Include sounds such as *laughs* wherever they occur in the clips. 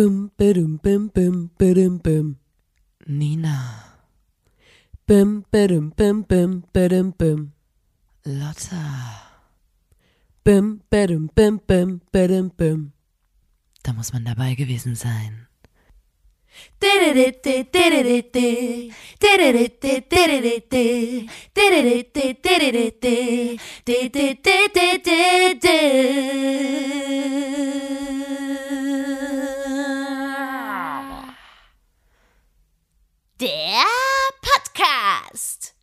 Bum, badum, bum, bum, badum, bum. Nina, Bum, badum, bum, bum, badum, bum. Lotta, Bum, badum, bum, bum, badum, bum. da muss man dabei gewesen sein. Der Podcast.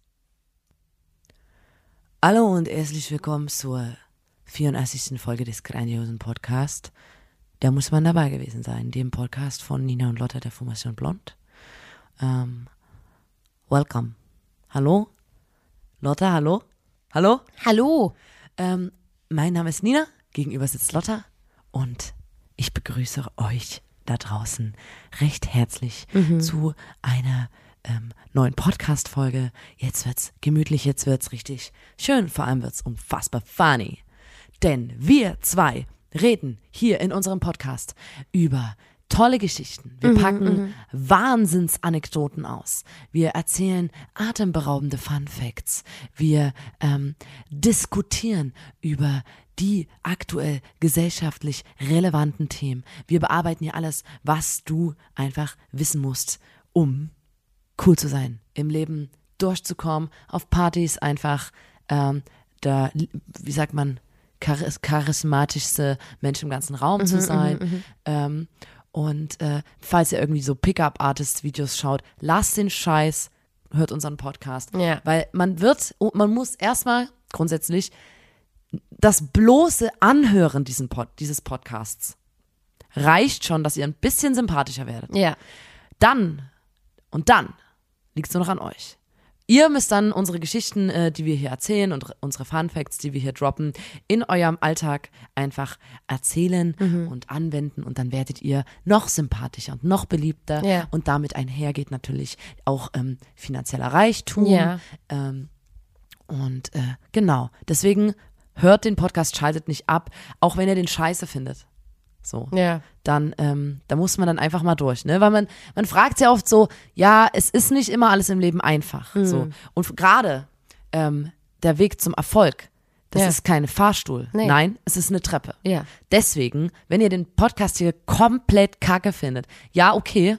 Hallo und herzlich willkommen zur 84. Folge des grandiosen Podcasts. Da muss man dabei gewesen sein, dem Podcast von Nina und Lotta der Formation Blond. Ähm, welcome. Hallo? Lotta, hallo? Hallo? Hallo. Ähm, mein Name ist Nina, gegenüber sitzt Lotta und ich begrüße euch da draußen recht herzlich zu einer ähm, neuen Podcast-Folge. Jetzt wird's gemütlich, jetzt wird's richtig schön, vor allem wird's unfassbar funny. Denn wir zwei reden hier in unserem Podcast über tolle Geschichten. Wir packen Wahnsinnsanekdoten aus. Wir erzählen atemberaubende Fun Facts. Wir ähm, diskutieren über die aktuell gesellschaftlich relevanten Themen. Wir bearbeiten hier alles, was du einfach wissen musst, um cool zu sein, im Leben durchzukommen, auf Partys einfach ähm, der, wie sagt man, charis charismatischste Mensch im ganzen Raum zu sein. Ähm, und äh, falls ihr irgendwie so Pickup-Artist-Videos schaut, lasst den Scheiß, hört unseren Podcast. Ja. Weil man wird, und man muss erstmal grundsätzlich das bloße Anhören diesen Pod, dieses Podcasts reicht schon, dass ihr ein bisschen sympathischer werdet. Ja. Dann und dann liegt es nur noch an euch. Ihr müsst dann unsere Geschichten, äh, die wir hier erzählen und unsere Fun Facts, die wir hier droppen, in eurem Alltag einfach erzählen Mhm. und anwenden und dann werdet ihr noch sympathischer und noch beliebter Ja. und damit einhergeht natürlich auch ähm, finanzieller Reichtum. Ja. Ähm, und äh, genau, deswegen hört den Podcast, schaltet nicht ab, auch wenn ihr den scheiße findet. So Ja. dann, ähm, da muss man dann einfach mal durch, ne? Weil man, man fragt ja oft so, ja, es ist nicht immer alles im Leben einfach. Hm. So. Und gerade ähm, der Weg zum Erfolg, das Ja. ist kein Fahrstuhl. Nee. Nein, es ist eine Treppe. Ja. Deswegen, wenn ihr den Podcast hier komplett kacke findet, ja, okay,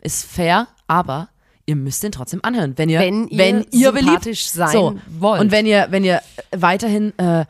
ist fair, aber ihr müsst den trotzdem anhören, wenn ihr, Wenn ihr wenn ihr sympathisch beliebt. sein so. wollt. Und wenn ihr, wenn ihr weiterhin äh,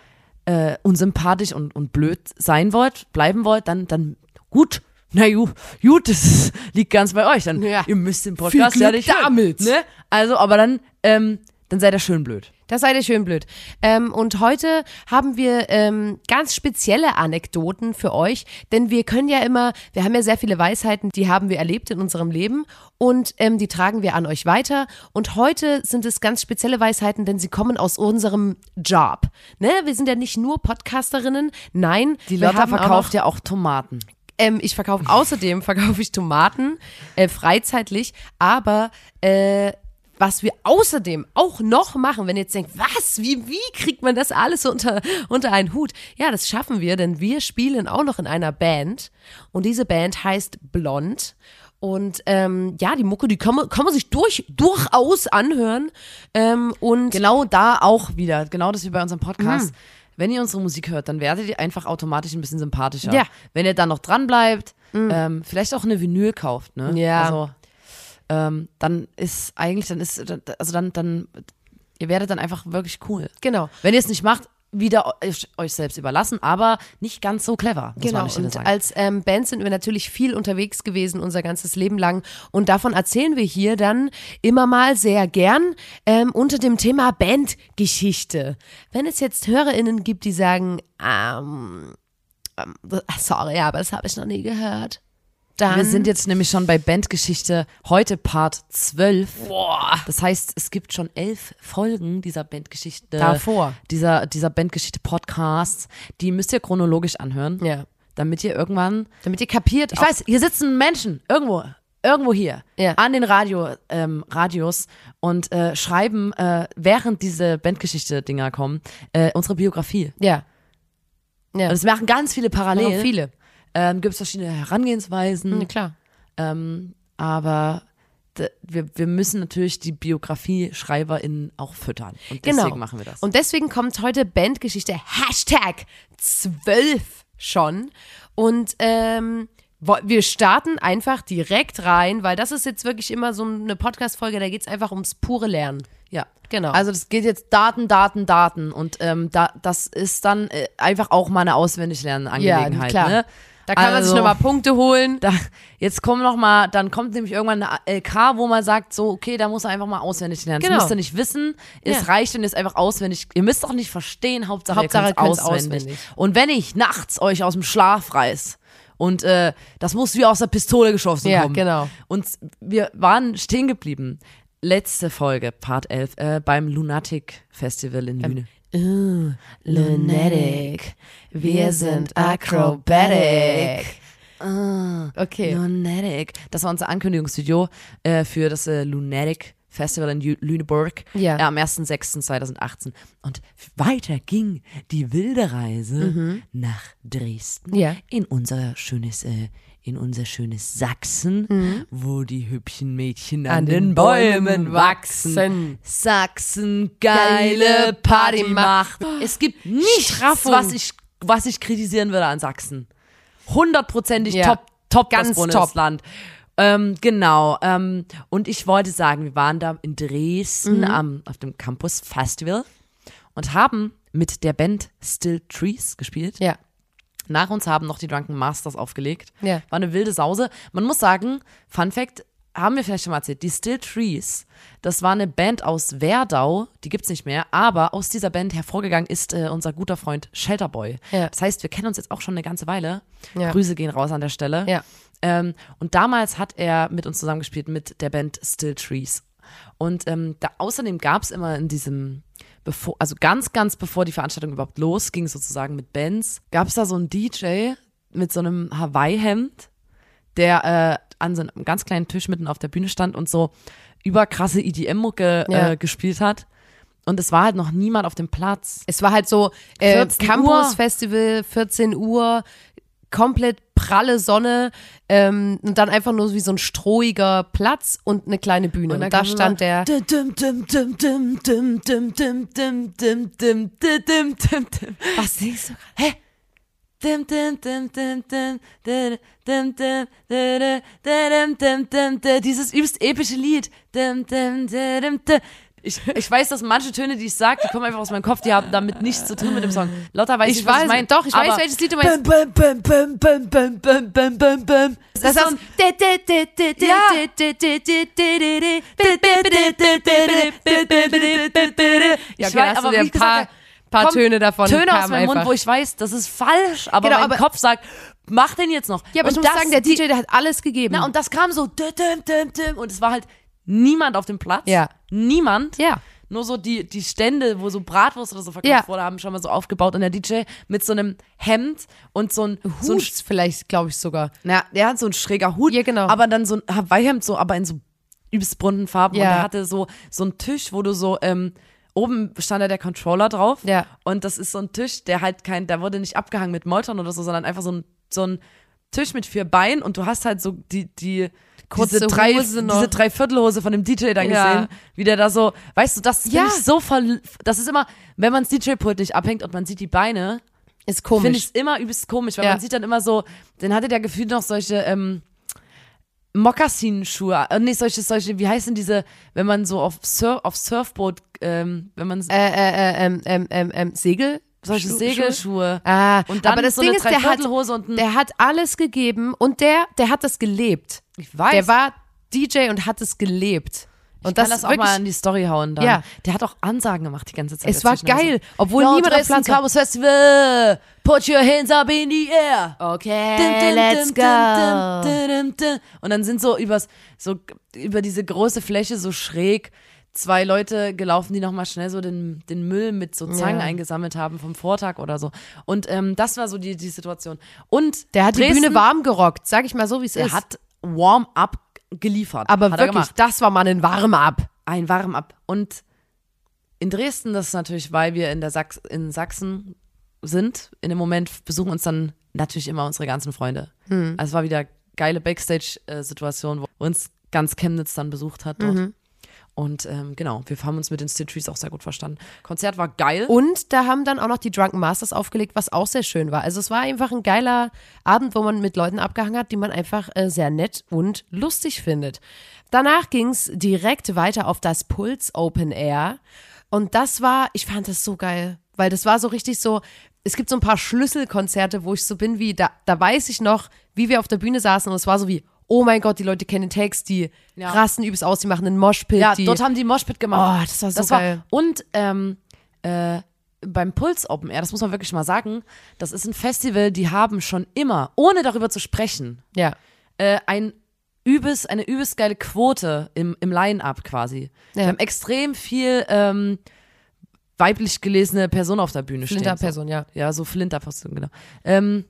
äh, unsympathisch und, und blöd sein wollt, bleiben wollt, dann, dann gut. Na ju, gut, das *laughs* liegt ganz bei euch. Dann, Ja. ihr müsst den Podcast Viel ja Glück nicht hören, damit. Ne? Also, aber dann, ähm, dann seid ihr schön blöd. Das seid ihr schön blöd. Ähm, und heute haben wir ähm, ganz spezielle Anekdoten für euch, denn wir können ja immer, wir haben ja sehr viele Weisheiten, die haben wir erlebt in unserem Leben und ähm, die tragen wir an euch weiter. Und heute sind es ganz spezielle Weisheiten, denn sie kommen aus unserem Job. Ne? Wir sind ja nicht nur Podcasterinnen, nein. Die Lotta haben auch verkauft ja auch Tomaten. ähm, ich verkaufe außerdem verkaufe ich Tomaten äh, freizeitlich, aber äh, was wir außerdem auch noch machen, wenn ihr jetzt denkt, was, wie, wie kriegt man das alles unter, unter einen Hut? Ja, das schaffen wir, denn wir spielen auch noch in einer Band und diese Band heißt Blond. Und ähm, ja, die Mucke, die kann man, kann man sich durch, durchaus anhören. Ähm, und Genau da auch wieder, genau das wie bei unserem Podcast. Mhm. Wenn ihr unsere Musik hört, dann werdet ihr einfach automatisch ein bisschen sympathischer. Ja. Mhm. Wenn ihr dann noch dran bleibt, ähm, vielleicht auch eine Vinyl kauft, ne? Ja. Also, ähm, dann ist eigentlich, dann ist, also dann, dann, ihr werdet dann einfach wirklich cool. genau. Wenn ihr es nicht macht, wieder euch, euch selbst überlassen, aber nicht ganz so clever, Genau, und als ähm, Band sind wir natürlich viel unterwegs gewesen, unser ganzes Leben lang. Und davon erzählen wir hier dann immer mal sehr gern ähm, unter dem Thema Bandgeschichte. Wenn es jetzt HörerInnen gibt, die sagen, ähm, ähm, sorry, aber das habe ich noch nie gehört. Dann, Wir sind jetzt nämlich schon bei Bandgeschichte, heute Part 12. boah, Das heißt, es gibt schon elf Folgen dieser Bandgeschichte. Davor. Dieser, dieser Bandgeschichte Podcasts. Die müsst ihr chronologisch anhören. ja, Damit ihr irgendwann. damit ihr kapiert. Ich weiß, hier sitzen Menschen irgendwo. Irgendwo hier Ja. an den Radio, ähm, Radios und äh, schreiben, äh, während diese Bandgeschichte-Dinger kommen, äh, unsere Biografie. Ja. Ja. Und das machen ganz viele parallel. Viele. Ähm, Gibt es verschiedene Herangehensweisen. Na klar. Ähm, aber wir, wir müssen natürlich die Biografie-SchreiberInnen auch füttern. Und deswegen Genau. machen wir das. Und deswegen kommt heute Bandgeschichte Hashtag 12 schon. Und ähm, wir starten einfach direkt rein, weil das ist jetzt wirklich immer so eine Podcast-Folge, da geht es einfach ums pure Lernen. ja. Genau. Also das geht jetzt Daten, Daten, Daten. Und ähm, da, das ist dann äh, einfach auch mal eine Auswendiglernen-Angelegenheit. klar. Ne? Da kann man sich Also- nochmal Punkte holen. Da, jetzt kommen noch mal, dann kommt nämlich irgendwann eine LK, wo man sagt, so, okay, da muss er einfach mal auswendig lernen. Genau. Das müsst ihr nicht wissen. Es Ja. reicht, wenn ihr es einfach auswendig, ihr müsst auch nicht verstehen, Hauptsache, Hauptsache, ihr könnt's auswendig. auswendig. Und wenn ich nachts euch aus dem Schlaf reiß und äh, das muss wie aus der Pistole geschossen Ja, kommen. genau. Und wir waren stehen geblieben. Letzte Folge, Part 11, äh, beim Lunatic Festival in Lüne. Lunatic. Wir sind acrobatic. Ah, Okay. Lunatic. Das war unser Ankündigungsvideo äh, für das äh, Lunatic Festival in Lüneburg Ja. äh, am 1.6.2018. Und weiter ging die wilde Reise nach Dresden Mhm. Ja. in unser schönes äh, in unser schönes Sachsen, wo die hübschen Mädchen an, Mhm. An den, Bäumen Bäumen wachsen. wachsen. Sachsen, geile Geile Partymacht. Partymacht. Es gibt nichts, Straffung. was ich, was ich kritisieren würde an Sachsen. Hundertprozentig Ja. top, top Ganz top. Bundesland. Ähm, genau. Ähm, und ich wollte sagen, wir waren da in Dresden Mhm. am, auf dem Campus Festival und haben mit der Band Still Trees gespielt. Ja. Nach uns haben noch die Drunken Masters aufgelegt. Ja. War eine wilde Sause. Man muss sagen, Fun Fact, haben wir vielleicht schon mal erzählt, die Still Trees, das war eine Band aus Werdau, die gibt's nicht mehr, aber aus dieser Band hervorgegangen ist äh, unser guter Freund Shelterboy. Ja. Das heißt, wir kennen uns jetzt auch schon eine ganze Weile. Ja. Grüße gehen raus an der Stelle. Ja. Ähm, und damals hat er mit uns zusammengespielt mit der Band Still Trees. Und ähm, da, außerdem gab's immer in diesem, bevor, also ganz, ganz bevor die Veranstaltung überhaupt losging, sozusagen mit Bands, gab's da so einen DJ mit so einem Hawaii-Hemd, der äh, an so einem ganz kleinen Tisch mitten auf der Bühne stand und so überkrasse EDM-Mucke Ja. äh, gespielt hat. Und es war halt noch niemand auf dem Platz. Es war halt so äh, 14 Campus Uhr. Festival, 14 Uhr, komplett pralle Sonne ähm, und dann einfach nur wie so ein strohiger Platz und eine kleine Bühne. Und, und da stand der. Was singst du? Hä? Dieses übelst epische Lied. Ich, ich weiß, dass manche Töne, die ich sage, die kommen einfach aus meinem Kopf, die haben damit nichts zu tun mit dem Song. Lotta weiß Ich nicht, was weiß, ich meine. doch, ich weiß, welches Lied du meinst. Bum, bum, bum, bum, bum, bum, bum, bum, bum. Das ist so ein- Ja, Ich weiß, aber wie gesagt paar, Töne davon Töne aus meinem Mund, wo ich weiß, das ist falsch, aber Genau, mein aber- Kopf sagt, mach den jetzt noch. Ja, aber und ich muss sagen, der DJ, der hat alles gegeben. Na, und das kam so, und es war halt niemand auf dem Platz. Ja. Niemand. Ja. Nur so die, die Stände, wo so Bratwurst oder so verkauft Ja. wurde, haben schon mal so aufgebaut. Und der DJ mit so einem Hemd und so ein, so ein Hut vielleicht, glaube ich sogar. na, der hat so ein schräger Hut, Ja, genau. aber dann so ein Hawaii-Hemd, so, aber in so übelst bunten Farben. Ja. Und er hatte so, so einen Tisch, wo du so, ähm, oben stand da der Controller drauf. Ja. Und das ist so ein Tisch, der halt kein, der wurde nicht abgehangen mit Molton oder so, sondern einfach so ein, so ein Tisch mit vier Beinen und du hast halt so die, die, Kurze diese drei, Hose noch. diese Dreiviertelhose von dem DJ dann Ja. gesehen, wie der da so, weißt du, das finde Ja. ich so voll, das ist immer, wenn man das DJ-Pult nicht abhängt und man sieht die Beine, Ist finde komisch. ich es immer übelst komisch, weil Ja. man sieht dann immer so, dann hatte der gefühlt noch solche ähm, Mokassinschuhe, äh, nee, solche, solche, wie heißen diese, wenn man so auf, Sur auf Surfboot, ähm, wenn man äh, äh, äh, ähm, ähm, ähm, ähm, Segel? Solche Schu- Segelschuhe. Ah, Und dann aber das so Ding eine ist, der hat, und der hat alles gegeben und der, der hat das gelebt. ich weiß, Der war DJ und hat es gelebt. Und ich kann das, das auch wirklich, mal in die Story hauen dann. Ja. Der hat auch Ansagen gemacht die ganze Zeit. es war geil, obwohl Yo, niemand auf Platz war. Festival, put your hands up in the air. Okay, Dum, dum, let's dum, go. Und dann sind so übers, so über diese große Fläche so schräg zwei Leute gelaufen, die nochmal schnell so den, den Müll mit so Zangen Ja. eingesammelt haben vom Vortag oder so. Und ähm, das war so die, die Situation. Und Der hat die Dresden, Bühne warm gerockt, sag ich mal so, wie es ist. hat Warm-up geliefert. aber er wirklich, das war mal ein Warm-up. Ein Warm-up. Und in Dresden, das ist natürlich, weil wir in, der Sachs in Sachsen sind, in dem Moment besuchen uns dann natürlich immer unsere ganzen Freunde. Hm. Also es war wieder geile Backstage-Situation, wo uns ganz Chemnitz dann besucht hat dort. Mhm. Und ähm, genau, wir haben uns mit den Steel Trees auch sehr gut verstanden. Konzert war geil. Und da haben dann auch noch die Drunken Masters aufgelegt, was auch sehr schön war. Also es war einfach ein geiler Abend, wo man mit Leuten abgehangen hat, die man einfach äh, sehr nett und lustig findet. Danach ging es direkt weiter auf das Puls Open Air. Und das war, ich fand das so geil, weil das war so richtig so, es gibt so ein paar Schlüsselkonzerte, wo ich so bin wie, da, da weiß ich noch, wie wir auf der Bühne saßen und es war so wie, oh mein Gott, die Leute kennen den Text, die Ja. rasten übelst aus, die machen einen Moshpit. ja, die, dort haben die Moshpit gemacht. Oh, das war so geil. und ähm, äh, beim Puls Open Air, das muss man wirklich mal sagen, das ist ein Festival, die haben schon immer, ohne darüber zu sprechen, ja. äh, ein übelst, eine übelst geile Quote im, im Line-Up quasi. Ja. Wir haben extrem viel ähm, weiblich gelesene Personen auf der Bühne stehen. So. Flinterperson, ja. Ja, so Flinterperson, genau. Ähm,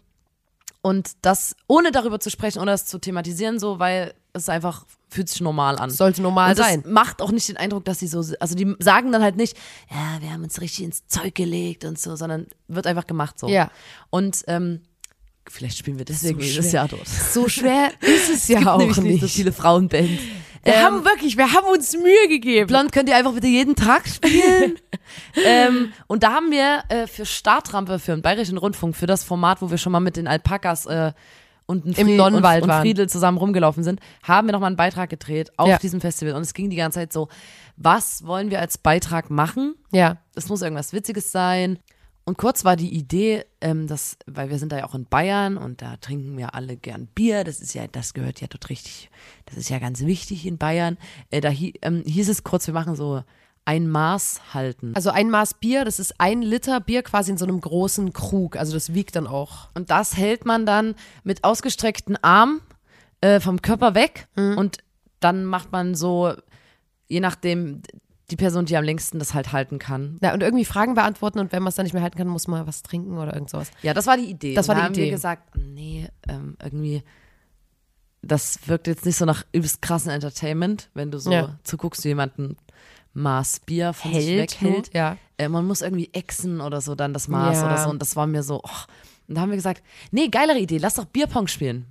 und das, ohne darüber zu sprechen, ohne das zu thematisieren, so, weil es einfach fühlt sich normal an. Sollte normal und das sein. macht auch nicht den Eindruck, dass sie so, also die sagen dann halt nicht, ja, wir haben uns richtig ins Zeug gelegt und so, sondern wird einfach gemacht so. Ja. Und ähm, vielleicht spielen wir deswegen So jedes. Jahr dort. So schwer ist es ja auch nicht nicht. so viele Frauenbands. Wir Ähm, haben wirklich, wir haben uns Mühe gegeben. Blond könnt ihr einfach bitte jeden Tag spielen. *laughs* ähm, und da haben wir äh, für Startrampe, für den Bayerischen Rundfunk, für das Format, wo wir schon mal mit den Alpakas äh, und, Im Fried- Nonnenwald und, und. Friedel zusammen rumgelaufen sind, haben wir nochmal einen Beitrag gedreht auf Ja. diesem Festival. Und es ging die ganze Zeit so, was wollen wir als Beitrag machen? Ja. Es muss irgendwas Witziges sein. Und kurz war die Idee, ähm, dass, weil wir sind da ja auch in Bayern und da trinken wir alle gern Bier. Das ist ja, das gehört ja dort richtig, das ist ja ganz wichtig in Bayern. Äh, da hi, ähm, hieß es kurz, wir machen so ein Maß halten. Also ein Maß Bier, das ist ein Liter Bier quasi in so einem großen Krug. Also das wiegt dann auch. Und das hält man dann mit ausgestreckten Arm äh, vom Körper weg und dann macht man so, je nachdem, die Person, die am längsten das halt halten kann. Ja, und irgendwie Fragen beantworten und wenn man es dann nicht mehr halten kann, muss man was trinken oder irgend sowas. Ja, das war die Idee. Das war Und da die haben Idee. wir gesagt, nee, ähm, irgendwie, das wirkt jetzt nicht so nach übelst krassen Entertainment, wenn du so Ja. zuguckst, wie jemanden Maß Bier von sich Hält, weghält. hält, ja. Äh, man muss irgendwie exen oder so, dann das Maß Ja. oder so. Und das war mir so, oh. Und da haben wir gesagt, nee, geilere Idee, lass doch Bierpong spielen.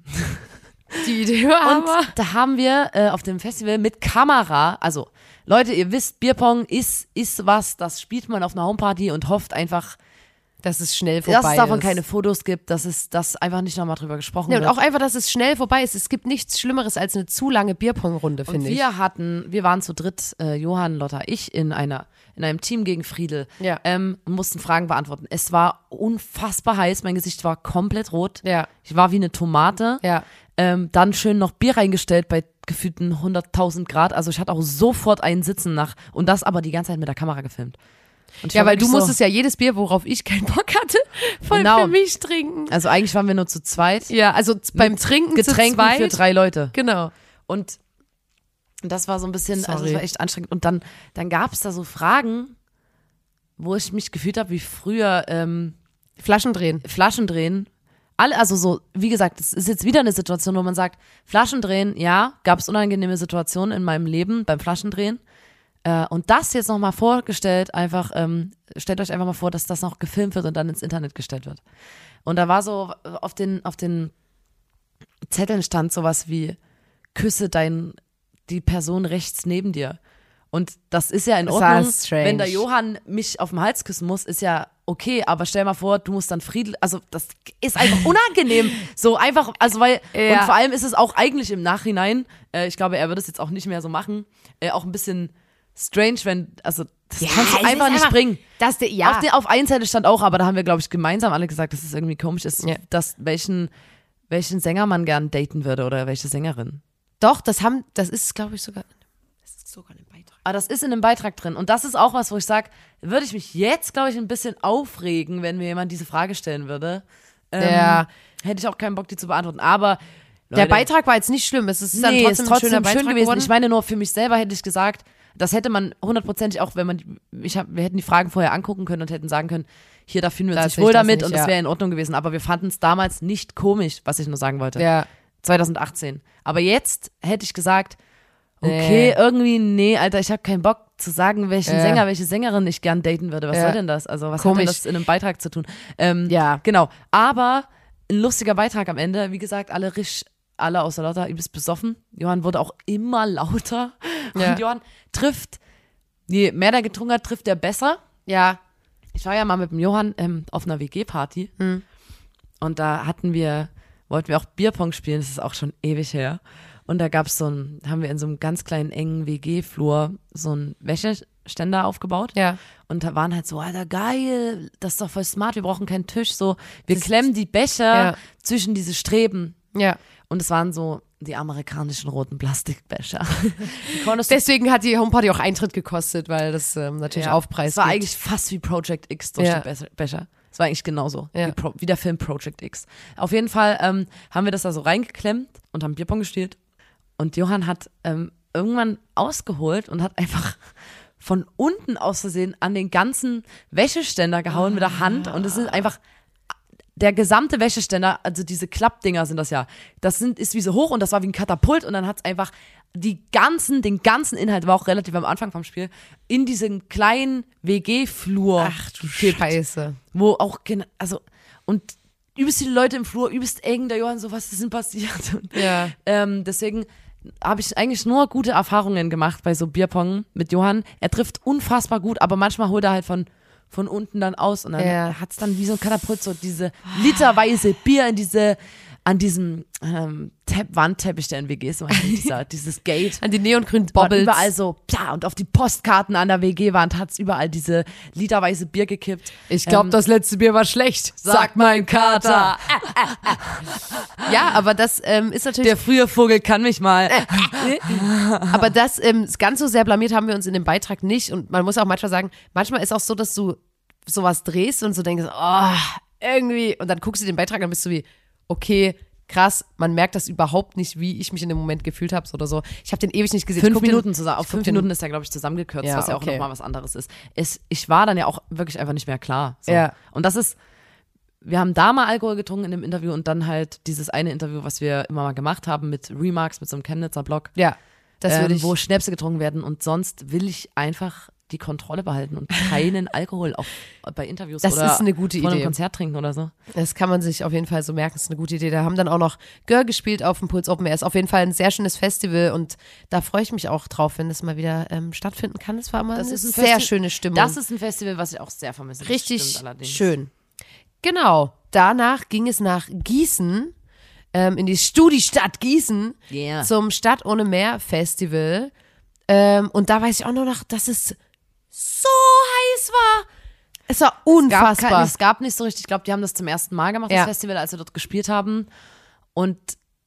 Die Idee war Und da haben wir äh, auf dem Festival mit Kamera, also Leute, ihr wisst, Bierpong ist, ist was, das spielt man auf einer Homeparty und hofft einfach, dass es schnell vorbei dass es davon ist. keine Fotos gibt, dass es dass einfach nicht nochmal drüber gesprochen Ja, und wird. auch einfach, dass es schnell vorbei ist. Es gibt nichts Schlimmeres als eine zu lange Bierpong-Runde, und finde ich. wir hatten, wir waren zu dritt, äh, Johann, Lotta, ich, in einer, in einem Team gegen Friedel Ja. ähm, und mussten Fragen beantworten. Es war unfassbar heiß, mein Gesicht war komplett rot. Ja. Ich war wie eine Tomate. Ja. Ähm, dann schön noch Bier reingestellt bei gefühlten 100.000 Grad. Also ich hatte auch sofort einen Sitzen nach und das aber die ganze Zeit mit der Kamera gefilmt. Ja, weil du so, musstest ja jedes Bier, worauf ich keinen Bock hatte, *laughs* voll Genau. für mich trinken. Also eigentlich waren wir nur zu zweit. Ja, also beim Trinken Getränken zu zweit. für drei Leute. Genau. Und das war so ein bisschen, also Sorry. es war echt anstrengend. Und dann, dann gab es da so Fragen, wo ich mich gefühlt habe wie früher ähm, Flaschen drehen. Flaschen drehen. Alle, also so, wie gesagt, es ist jetzt wieder eine Situation, wo man sagt, Flaschen drehen, ja, gab es unangenehme Situationen in meinem Leben beim Flaschendrehen. Äh, und das jetzt nochmal vorgestellt, einfach, ähm, stellt euch einfach mal vor, dass das noch gefilmt wird und dann ins Internet gestellt wird. Und da war so auf den, auf den Zetteln stand sowas wie, küsse dein, die Person rechts neben dir. Und das ist ja in Ordnung. Wenn der Johann mich auf den Hals küssen muss, ist ja okay, aber stell mal vor, du musst dann Friedel, also das ist einfach unangenehm. so einfach, also weil, Ja. und vor allem ist es auch eigentlich im Nachhinein, äh, ich glaube, er würde es jetzt auch nicht mehr so machen, äh, auch ein bisschen strange, wenn, also das kannst du einfach nicht bringen. Das, der- ja. Auf, der, auf einen Seite stand auch, aber da haben wir, glaube ich, gemeinsam alle gesagt, dass es irgendwie komisch ist, Ja. dass welchen, welchen Sänger man gern daten würde oder welche Sängerin. Doch, das haben, das ist, glaube ich, sogar, das ist sogar ein Beitrag. Aber das ist in dem Beitrag drin. Und das ist auch was, wo ich sage, würde ich mich jetzt, glaube ich, ein bisschen aufregen, wenn mir jemand diese Frage stellen würde. Ähm, Ja. Hätte ich auch keinen Bock, die zu beantworten. Aber Der Leute, Beitrag war jetzt nicht schlimm. Es ist dann nee, trotzdem, ist trotzdem ein schöner Beitrag schön gewesen. geworden. Ich meine nur, für mich selber hätte ich gesagt, das hätte man hundertprozentig auch, wenn man, ich hab, wir hätten die Fragen vorher angucken können und hätten sagen können, hier, da fühlen wir uns Da nicht wohl das damit nicht, und das ja. wäre in Ordnung gewesen. Aber wir fanden es damals nicht komisch, was ich nur sagen wollte. ja. 2018. Aber jetzt hätte ich gesagt, okay, Nee. irgendwie, nee, Alter, ich habe keinen Bock zu sagen, welchen Ja. Sänger, welche Sängerin ich gern daten würde. Was Ja. soll denn das? Also, was hat denn Komisch. das in einem Beitrag zu tun? Ähm, Ja. Genau. Aber ein lustiger Beitrag am Ende. Wie gesagt, alle risch, alle außer Lotta übelst besoffen. Johann wurde auch immer lauter. Ja. Und Johann trifft, je mehr der getrunken hat, trifft er besser. Ja. Ich war ja mal mit dem Johann ähm, auf einer WG-Party. Und da hatten wir, wollten wir auch Bierpong spielen, das ist auch schon ewig her. Und da gab's so ein, haben wir in so einem ganz kleinen engen WG-Flur so einen Wäscheständer aufgebaut. Ja. Und da waren halt so, Alter, geil, das ist doch voll smart, wir brauchen keinen Tisch. So, wir klemmen die Becher Ja. zwischen diese Streben. Ja. Und es waren so die amerikanischen roten Plastikbecher. *laughs* Deswegen hat die Homeparty auch Eintritt gekostet, weil das ähm, natürlich Aufpreis Es war gibt. eigentlich fast wie Project X durch Ja. die Be- Becher. Es war eigentlich genauso, Ja. wie, Pro, wie der Film Project X. Auf jeden Fall ähm, haben wir das da so reingeklemmt und haben Bierpong gespielt. Und Johann hat ähm, irgendwann ausgeholt und hat einfach *laughs* von unten aus Versehen an den ganzen Wäscheständer gehauen mit der Hand. Und es sind einfach der gesamte Wäscheständer, also diese Klappdinger sind das ja, das sind, ist wie so hoch und das war wie ein Katapult und dann hat es einfach die ganzen, den ganzen Inhalt, war auch relativ am Anfang vom Spiel, in diesen kleinen WG-Flur Ach du gekippt, Scheiße. wo auch, also, und übelst viele Leute im Flur, übelst eng, der Johann so, was ist denn passiert? *laughs* Und, Ja. ähm, deswegen habe ich eigentlich nur gute Erfahrungen gemacht bei so Bierpong mit Johann. Er trifft unfassbar gut, aber manchmal holt er halt von, von unten dann aus und dann Ja. hat's dann wie so ein Katapult so diese literweise Bier in diese, an diesem ähm, Tepp Wandteppich der in WGs, so *laughs* dieser, dieses Gate. An die neongrünen Bobbles. überall so, ja, und auf die Postkarten an der WG-Wand hat's überall diese literweise Bier gekippt. Ich glaube, Ähm, das letzte Bier war schlecht, sagt mein Kater. ja, aber das ähm, ist natürlich. der frühe Vogel kann mich mal. aber das ähm, ganz so sehr blamiert haben wir uns in dem Beitrag nicht. Und man muss auch manchmal sagen, manchmal ist auch so, dass du sowas drehst und so denkst, oh, irgendwie. Und dann guckst du den Beitrag und bist du wie, okay. Krass, man merkt das überhaupt nicht, wie ich mich in dem Moment gefühlt habe oder so. Ich habe den ewig nicht gesehen. Fünf den- Minuten zusammen. Auf fünf den- Minuten ist er, glaube ich, zusammengekürzt, Ja, was ja auch okay. nochmal was anderes ist. Es, ich war dann ja auch wirklich einfach nicht mehr klar. So. Ja. Und das ist, wir haben da mal Alkohol getrunken in dem Interview und dann halt dieses eine Interview, was wir immer mal gemacht haben mit Remarks, mit so einem Chemnitzer Blog, Ja, das ähm, würde ich. wo Schnäpse getrunken werden und sonst will ich einfach die Kontrolle behalten und keinen Alkohol auf, bei Interviews Das oder ist eine gute vor einem Idee. Konzert trinken oder so. Das kann man sich auf jeden Fall so merken. Das ist eine gute Idee. Da haben dann auch noch Gör gespielt auf dem Puls Open Air. Ist auf jeden Fall ein sehr schönes Festival und da freue ich mich auch drauf, wenn es mal wieder ähm, stattfinden kann. Es war immer Das eine ist ein sehr Festi- schöne Stimmung. Das ist ein Festival, was ich auch sehr vermisse. Das richtig schön. Genau. Danach ging es nach Gießen, ähm, in die Studiestadt Gießen, Yeah. zum Stadt ohne Meer Festival. Ähm, und da weiß ich auch nur noch, dass es so heiß war. Es war gab unfassbar. kein, es gab nicht so richtig, ich glaube, die haben das zum ersten Mal gemacht, Ja. das Festival, als wir dort gespielt haben. Und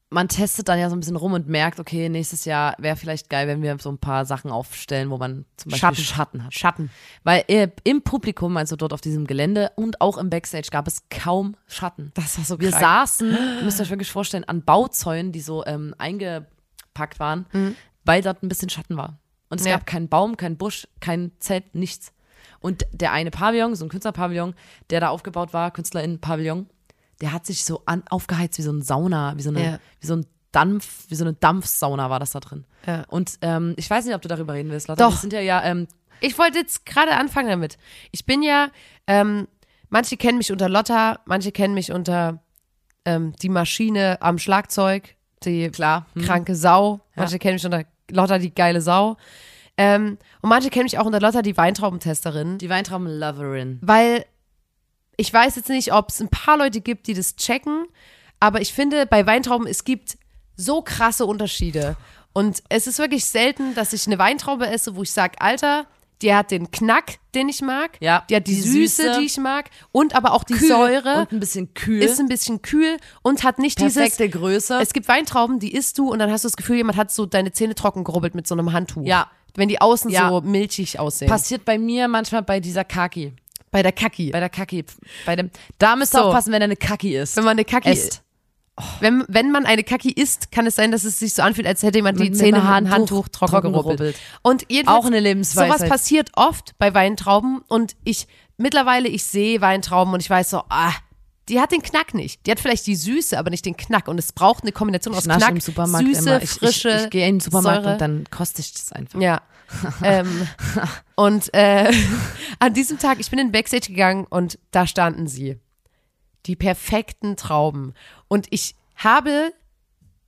man testet dann ja so ein bisschen rum und merkt, okay, nächstes Jahr wäre vielleicht geil, wenn wir so ein paar Sachen aufstellen, wo man zum Beispiel Schatten. Schatten, hat. Schatten. Weil äh, im Publikum, also dort auf diesem Gelände und auch im Backstage gab es kaum Schatten. Das war so Wir krank. saßen, ihr müsst euch wirklich vorstellen, an Bauzäunen, die so ähm, eingepackt waren, weil dort ein bisschen Schatten war. Und es. Ja. gab keinen Baum, kein Busch, kein Zelt, nichts. Und der eine Pavillon, so ein Künstlerpavillon, der da aufgebaut war, KünstlerInnen-Pavillon, der hat sich so an, aufgeheizt wie so ein Sauna, wie so eine, Ja. wie so ein Dampf, wie so eine Dampfsauna war das da drin. Ja. Und ähm, ich weiß nicht, ob du darüber reden willst, Lotta. Doch. Wir sind ja, ja ähm, Ich wollte jetzt gerade anfangen damit. Ich bin ja, ähm, manche kennen mich unter Lotta, manche kennen mich unter ähm, die Maschine am Schlagzeug, die klar. Hm. kranke Sau. Manche kennen mich unter Lotta, die geile Sau. Ähm, und manche kennen mich auch unter Lotta, die Weintraubentesterin. Die Weintraum-Loverin. Weil ich weiß jetzt nicht, ob es ein paar Leute gibt, die das checken, aber ich finde, bei Weintrauben, es gibt so krasse Unterschiede. Und es ist wirklich selten, dass ich eine Weintraube esse, wo ich sage, Alter, die hat den Knack, den ich mag. Ja, Die hat die, die Süße, Süße. die ich mag. Und aber auch die Kühl Säure. Und ein bisschen kühl. Ist ein bisschen kühl und hat nicht Perfekte dieses. Größe. Es gibt Weintrauben, die isst du und dann hast du das Gefühl, jemand hat so deine Zähne trocken gerubbelt mit so einem Handtuch. Ja. Wenn die außen Ja. so milchig aussehen. Passiert bei mir manchmal bei dieser Kaki. Bei der Kaki. Bei der Kaki. Bei dem, da müsst ihr So. aufpassen, wenn er eine Kaki ist. Wenn man eine Kaki Esst. Wenn, wenn man eine Kaki isst, kann es sein, dass es sich so anfühlt, als hätte jemand die Mit- Zähne mit einem einem Handtuch, Handtuch trocken, trocken gerubbelt. gerubbelt. Und jedenfalls, Auch eine Lebensweisheit. Sowas passiert oft bei Weintrauben und ich, mittlerweile, ich sehe Weintrauben und ich weiß so, ah, die hat den Knack nicht. Die hat vielleicht die Süße, aber nicht den Knack. Und es braucht eine Kombination aus Ich Knack, im Supermarkt Süße, immer. Ich, frische ich, ich gehe in den Supermarkt Säure. und dann koste ich das einfach. Ja. *laughs* ähm, und äh, *laughs* an diesem Tag, ich bin in den Backstage gegangen und da standen sie. Die perfekten Trauben. Und ich habe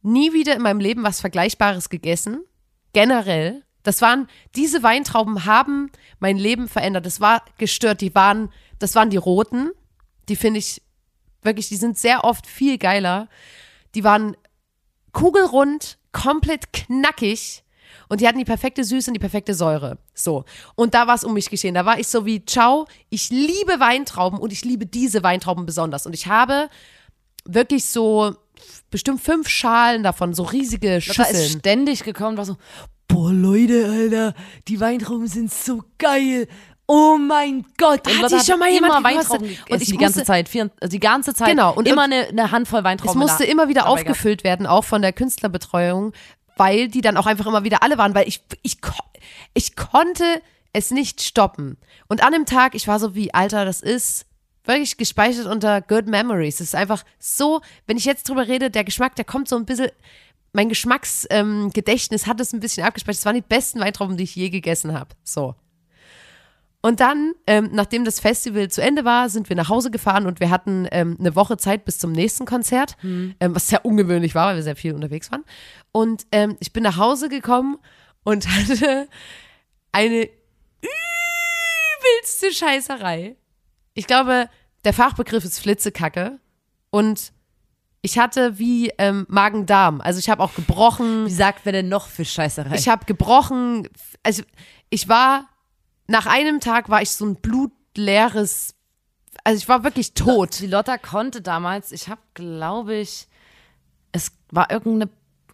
nie wieder in meinem Leben was Vergleichbares gegessen. Generell. Das waren, diese Weintrauben haben mein Leben verändert. Das war gestört. Die waren, das waren die roten. Die finde ich wirklich, die sind sehr oft viel geiler. Die waren kugelrund, komplett knackig und die hatten die perfekte Süße und die perfekte Säure. So. Und da war es um mich geschehen. Da war ich so wie, ciao, ich liebe Weintrauben und ich liebe diese Weintrauben besonders. Und ich habe wirklich so bestimmt fünf Schalen davon, so riesige Da ist Schüsseln. ständig gekommen, war so, boah, Leute, Alter, die Weintrauben sind so geil. Oh mein Gott. Hat Lotta sich schon mal jemand? Weintrauben Und ich die ganze musste- Zeit. Vier, also die ganze Zeit. Genau, und immer irg- eine, eine Handvoll Es Weintrauben. musste da- immer wieder aufgefüllt werden, auch von der Künstlerbetreuung, weil die dann auch einfach immer wieder alle waren, weil ich, ich, ich konnte es nicht stoppen. Und an dem Tag, ich war so wie, Alter, das ist wirklich gespeichert unter Good Memories. Es ist einfach so, wenn ich jetzt drüber rede, der Geschmack, der kommt so ein bisschen, mein Geschmacksgedächtnis ähm, hat es ein bisschen abgespeichert. Das waren die besten Weintrauben, die ich je gegessen habe. So. Und dann, ähm, nachdem das Festival zu Ende war, sind wir nach Hause gefahren und wir hatten ähm, eine Woche Zeit bis zum nächsten Konzert, ähm, was sehr ungewöhnlich war, weil wir sehr viel unterwegs waren. Und ähm, ich bin nach Hause gekommen und *laughs* hatte eine übelste Scheißerei. Ich glaube, der Fachbegriff ist Flitzekacke. Und ich hatte wie ähm, Magen-Darm. Also ich habe auch gebrochen. Wie sagt wer denn noch für Scheißerei? Ich habe gebrochen. Also ich war nach einem Tag war ich so ein blutleeres. Also ich war wirklich tot. Die Lotta konnte damals, ich habe, glaube ich, es war irgendeine,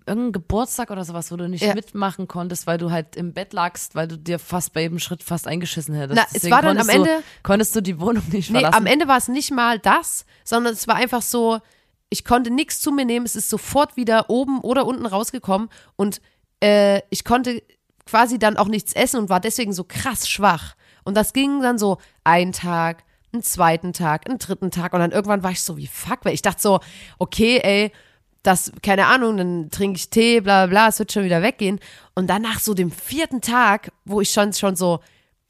irgendein Geburtstag oder sowas, wo du nicht Ja. mitmachen konntest, weil du halt im Bett lagst, weil du dir fast bei jedem Schritt fast eingeschissen hättest. Na, es war dann am Ende- Du, konntest du die Wohnung nicht Nee, verlassen. am Ende war es nicht mal das, sondern es war einfach so, ich konnte nichts zu mir nehmen. Es ist sofort wieder oben oder unten rausgekommen und äh, ich konnte quasi dann auch nichts essen und war deswegen so krass schwach. Und das ging dann so ein Tag, einen zweiten Tag, einen dritten Tag und dann irgendwann war ich so wie fuck, weil ich dachte so, okay, ey, das, keine Ahnung, dann trinke ich Tee, bla bla bla, es wird schon wieder weggehen. Und dann nach so dem vierten Tag, wo ich schon, schon so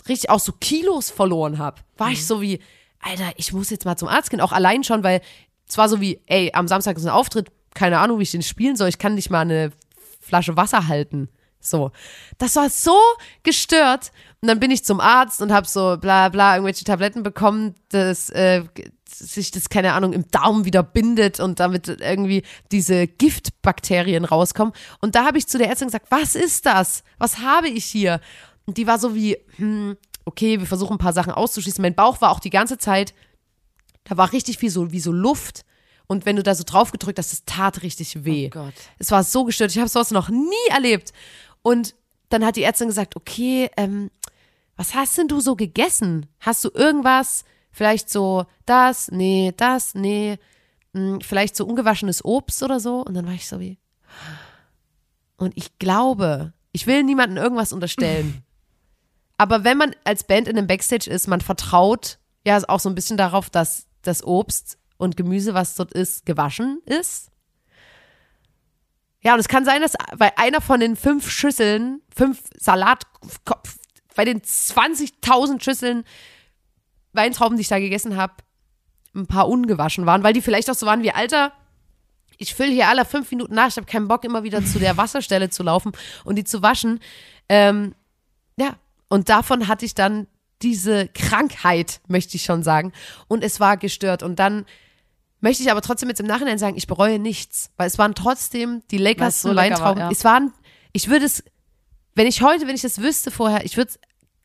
richtig auch so Kilos verloren habe, war ich so wie, Alter, ich muss jetzt mal zum Arzt gehen, auch allein schon, weil es war so wie, ey, am Samstag ist ein Auftritt, keine Ahnung, wie ich den spielen soll, ich kann nicht mal eine Flasche Wasser halten. So. Das war so gestört. Und dann bin ich zum Arzt und habe so bla bla irgendwelche Tabletten bekommen, dass äh, sich das, keine Ahnung, im Darm wieder bindet und damit irgendwie diese Giftbakterien rauskommen. Und da habe ich zu der Ärztin gesagt, was ist das? Was habe ich hier? Und die war so wie, hm, okay, wir versuchen ein paar Sachen auszuschließen. Mein Bauch war auch die ganze Zeit, da war richtig viel so, wie so Luft. Und wenn du da so drauf gedrückt hast, das tat richtig weh. Oh Gott. Es war so gestört. Ich habe sowas noch nie erlebt. Und dann hat die Ärztin gesagt, okay, ähm, was hast denn du so gegessen? Hast du irgendwas, vielleicht so das, nee, das, nee, hm, vielleicht so ungewaschenes Obst oder so? Und dann war ich so wie, und ich glaube, ich will niemandem irgendwas unterstellen. *laughs* Aber wenn man als Band in einem Backstage ist, man vertraut ja auch so ein bisschen darauf, dass das Obst und Gemüse, was dort ist, gewaschen ist. Ja, und es kann sein, dass bei einer von den fünf Schüsseln, fünf Salatkopf, bei den 20.000 Schüsseln Weintrauben, die ich da gegessen habe, ein paar ungewaschen waren, weil die vielleicht auch so waren wie, Alter, ich fülle hier alle fünf Minuten nach, ich habe keinen Bock, immer wieder zu der Wasserstelle zu laufen und die zu waschen. Ähm, ja, und davon hatte ich dann diese Krankheit, möchte ich schon sagen. Und es war gestört. Und dann möchte ich aber trotzdem jetzt im Nachhinein sagen, ich bereue nichts, weil es waren trotzdem die leckersten so lecker war, Weintrauben. ja. Es waren, ich würde es, wenn ich heute, wenn ich das wüsste vorher, ich würde es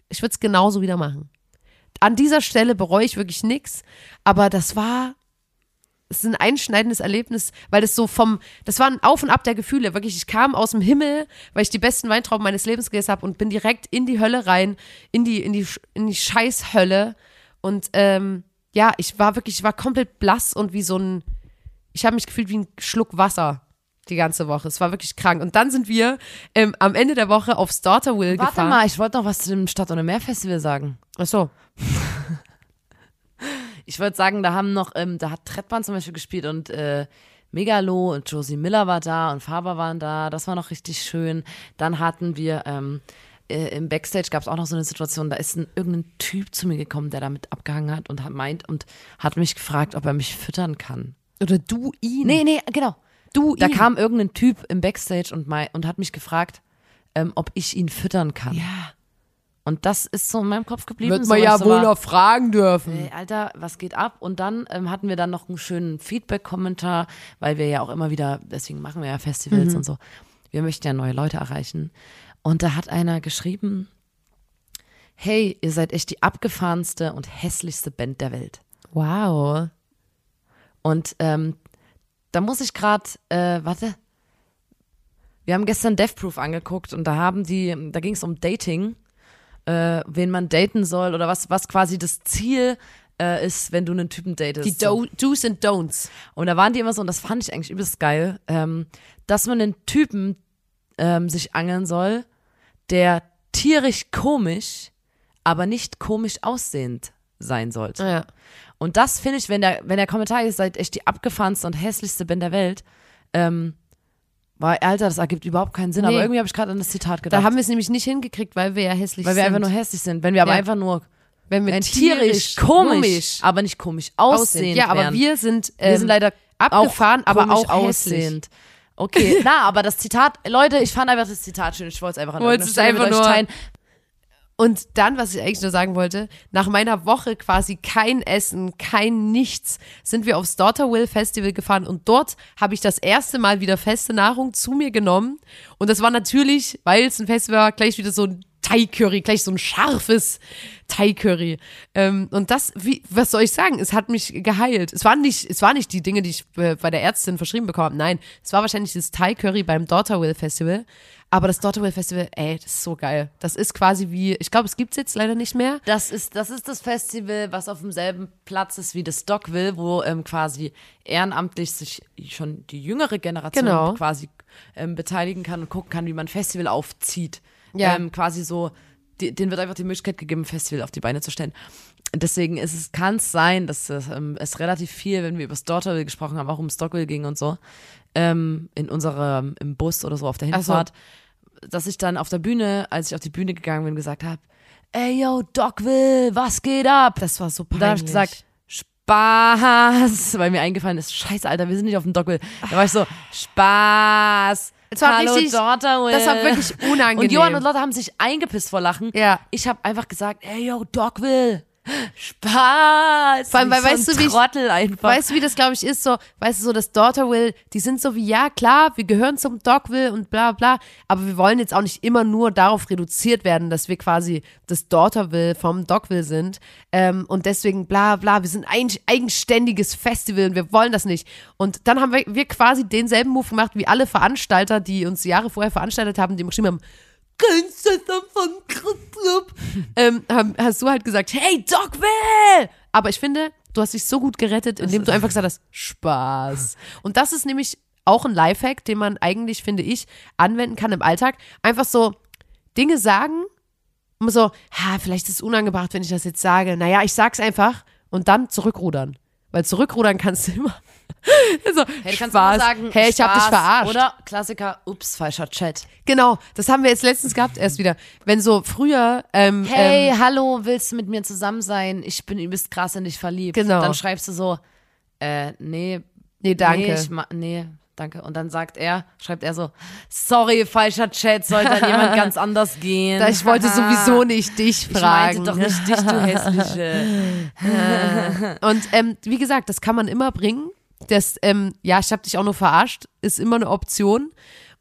ich würde es genauso wieder machen. An dieser Stelle bereue ich wirklich nichts, aber das war, es ist ein einschneidendes Erlebnis, weil das so vom, das war ein Auf und Ab der Gefühle. Wirklich, ich kam aus dem Himmel, weil ich die besten Weintrauben meines Lebens gegessen habe und bin direkt in die Hölle rein, in die, in die, in die Scheißhölle. Und ähm, ja, ich war wirklich, ich war komplett blass und wie so ein, ich habe mich gefühlt wie ein Schluck Wasser die ganze Woche. Es war wirklich krank. Und dann sind wir ähm, am Ende der Woche aufs Daughterwill Warte gefahren. mal, ich wollte noch was zu dem Stadt- und Meer-Festival sagen. Ach so. Ich wollte sagen, da haben noch, ähm, da hat Trettmann zum Beispiel gespielt und äh, Megalo und Josie Miller war da und Faber waren da. Das war noch richtig schön. Dann hatten wir ähm, äh, im Backstage gab es auch noch so eine Situation, da ist ein, irgendein Typ zu mir gekommen, der damit abgehangen hat und hat meint und hat mich gefragt, ob er mich füttern kann. Oder du ihn. Nee, nee, genau. du Da ihn. kam irgendein Typ im Backstage und, mei- und hat mich gefragt, ähm, ob ich ihn füttern kann. Ja. Und das ist so in meinem Kopf geblieben. Wird so, man weil ja so wohl war, noch fragen dürfen. Ey, Alter, was geht ab? Und dann ähm, hatten wir dann noch einen schönen Feedback-Kommentar, weil wir ja auch immer wieder, deswegen machen wir ja Festivals und so. Wir möchten ja neue Leute erreichen. Und da hat einer geschrieben, hey, ihr seid echt die abgefahrenste und hässlichste Band der Welt. Wow. Und ähm, da muss ich gerade, äh, warte, wir haben gestern Death Proof angeguckt und da haben die, da ging es um Dating, äh, wen man daten soll oder was, was quasi das Ziel äh, ist, wenn du einen Typen datest. Die Do Do's and Don'ts. Und da waren die immer so, und das fand ich eigentlich übelst geil, ähm, dass man einen Typen ähm, sich angeln soll, der tierisch komisch, aber nicht komisch aussehend sein sollte. Ja. Und das finde ich, wenn der, wenn der Kommentar ist, seid echt die abgefahrenste und hässlichste Band der Welt, ähm, war, Alter, das ergibt überhaupt keinen Sinn, Nee. aber irgendwie habe ich gerade an das Zitat gedacht. Da haben wir es nämlich nicht hingekriegt, weil wir ja hässlich weil wir sind. einfach nur hässlich sind. Wenn wir aber Ja. einfach nur wenn wir wenn tierisch, komisch, aber nicht komisch aussehend Ja, aber wären. wir sind, Wir ähm, sind leider abgefahren, auch aber komisch auch hässlich. aussehend. Okay, *laughs* na, aber das Zitat, Leute, ich fand einfach das Zitat schön. Ich wollte es einfach irgendeiner es einfach euch nur- teilen. Und dann, was ich eigentlich nur sagen wollte, nach meiner Woche quasi kein Essen, kein Nichts, sind wir aufs Daughterville Festival gefahren und dort habe ich das erste Mal wieder feste Nahrung zu mir genommen. Und das war natürlich, weil es ein Festival war, gleich wieder so ein Thai-Curry, gleich so ein scharfes Thai-Curry. Ähm, und das, wie, was soll ich sagen? Es hat mich geheilt. Es waren nicht, es waren nicht die Dinge, die ich äh, bei der Ärztin verschrieben bekommen habe. Nein, es war wahrscheinlich das Thai-Curry beim Daughterville Festival. Aber das Daughterville Festival, ey, das ist so geil. Das ist quasi wie, ich glaube, es gibt's jetzt leider nicht mehr. Das ist, das ist das Festival, was auf demselben Platz ist wie das Stockville, wo ähm, quasi ehrenamtlich sich schon die jüngere Generation Genau. quasi ähm, beteiligen kann und gucken kann, wie man Festival aufzieht. Ja. Ähm, quasi so, die, denen wird einfach die Möglichkeit gegeben, ein Festival auf die Beine zu stellen. Deswegen ist es, kann es sein, dass es, ähm, es relativ viel, wenn wir über das Daughterville gesprochen haben, auch um Stockville ging und so, ähm, in unserem, im Bus oder so auf der Ach so. Hinfahrt, dass ich dann auf der Bühne, als ich auf die Bühne gegangen bin, gesagt habe, ey yo, Dogville, was geht ab? Das war so Und da habe ich gesagt, Spaß, *laughs* weil mir eingefallen ist, scheiße, Alter, wir sind nicht auf dem Dogville. Da war ich so, Spaß. Es war Hallo, richtig- Daughterville. das war wirklich unangenehm. Und Johann und Lotte haben sich eingepisst vor Lachen. Ja. Ich habe einfach gesagt, ey yo, Dogville, Spaß. Vor allem, weil, so weißt du, wie ich- Trottel einfach. Weißt du, wie das, glaube ich, ist? So, weißt du, so das Daughterville, die sind so wie, ja, klar, wir gehören zum Dogville und bla bla, aber wir wollen jetzt auch nicht immer nur darauf reduziert werden, dass wir quasi das Daughterville vom Dogville sind. Ähm, und deswegen bla bla, wir sind ein eigenständiges Festival und wir wollen das nicht. Und dann haben wir, wir quasi denselben Move gemacht wie alle Veranstalter, die uns Jahre vorher veranstaltet haben, die geschrieben haben, Künstler von Club. ähm, hast du halt gesagt, hey, Dogville! Aber ich finde, du hast dich so gut gerettet, indem du einfach gesagt hast, Spaß. Und das ist nämlich auch ein Lifehack, den man eigentlich, finde ich, anwenden kann im Alltag. Einfach so Dinge sagen, und so, ha, vielleicht ist es unangebracht, wenn ich das jetzt sage. Naja, ich sag's einfach und dann zurückrudern. Weil zurückrudern kannst du immer. *laughs* so, Hey, du kannst Spaß. sagen, hey, ich hab dich Spaß. verarscht. Oder Klassiker, ups, falscher Chat. Genau, das haben wir jetzt letztens gehabt, erst wieder. Wenn so früher, ähm, Hey, ähm, hallo, willst du mit mir zusammen sein? Ich bin übelst krass in dich verliebt. Genau. Dann schreibst du so, äh, nee, nee, danke. Nee, ich nee, danke. Und dann sagt er, schreibt er so, sorry, falscher Chat, sollte an jemand ganz *laughs* anders gehen. Ich wollte *laughs* sowieso nicht dich Ich fragen. meinte doch nicht dich, du hässliche. Und ähm, wie gesagt, das kann man immer bringen. Das, ähm, ja, ich habe dich auch nur verarscht, ist immer eine Option.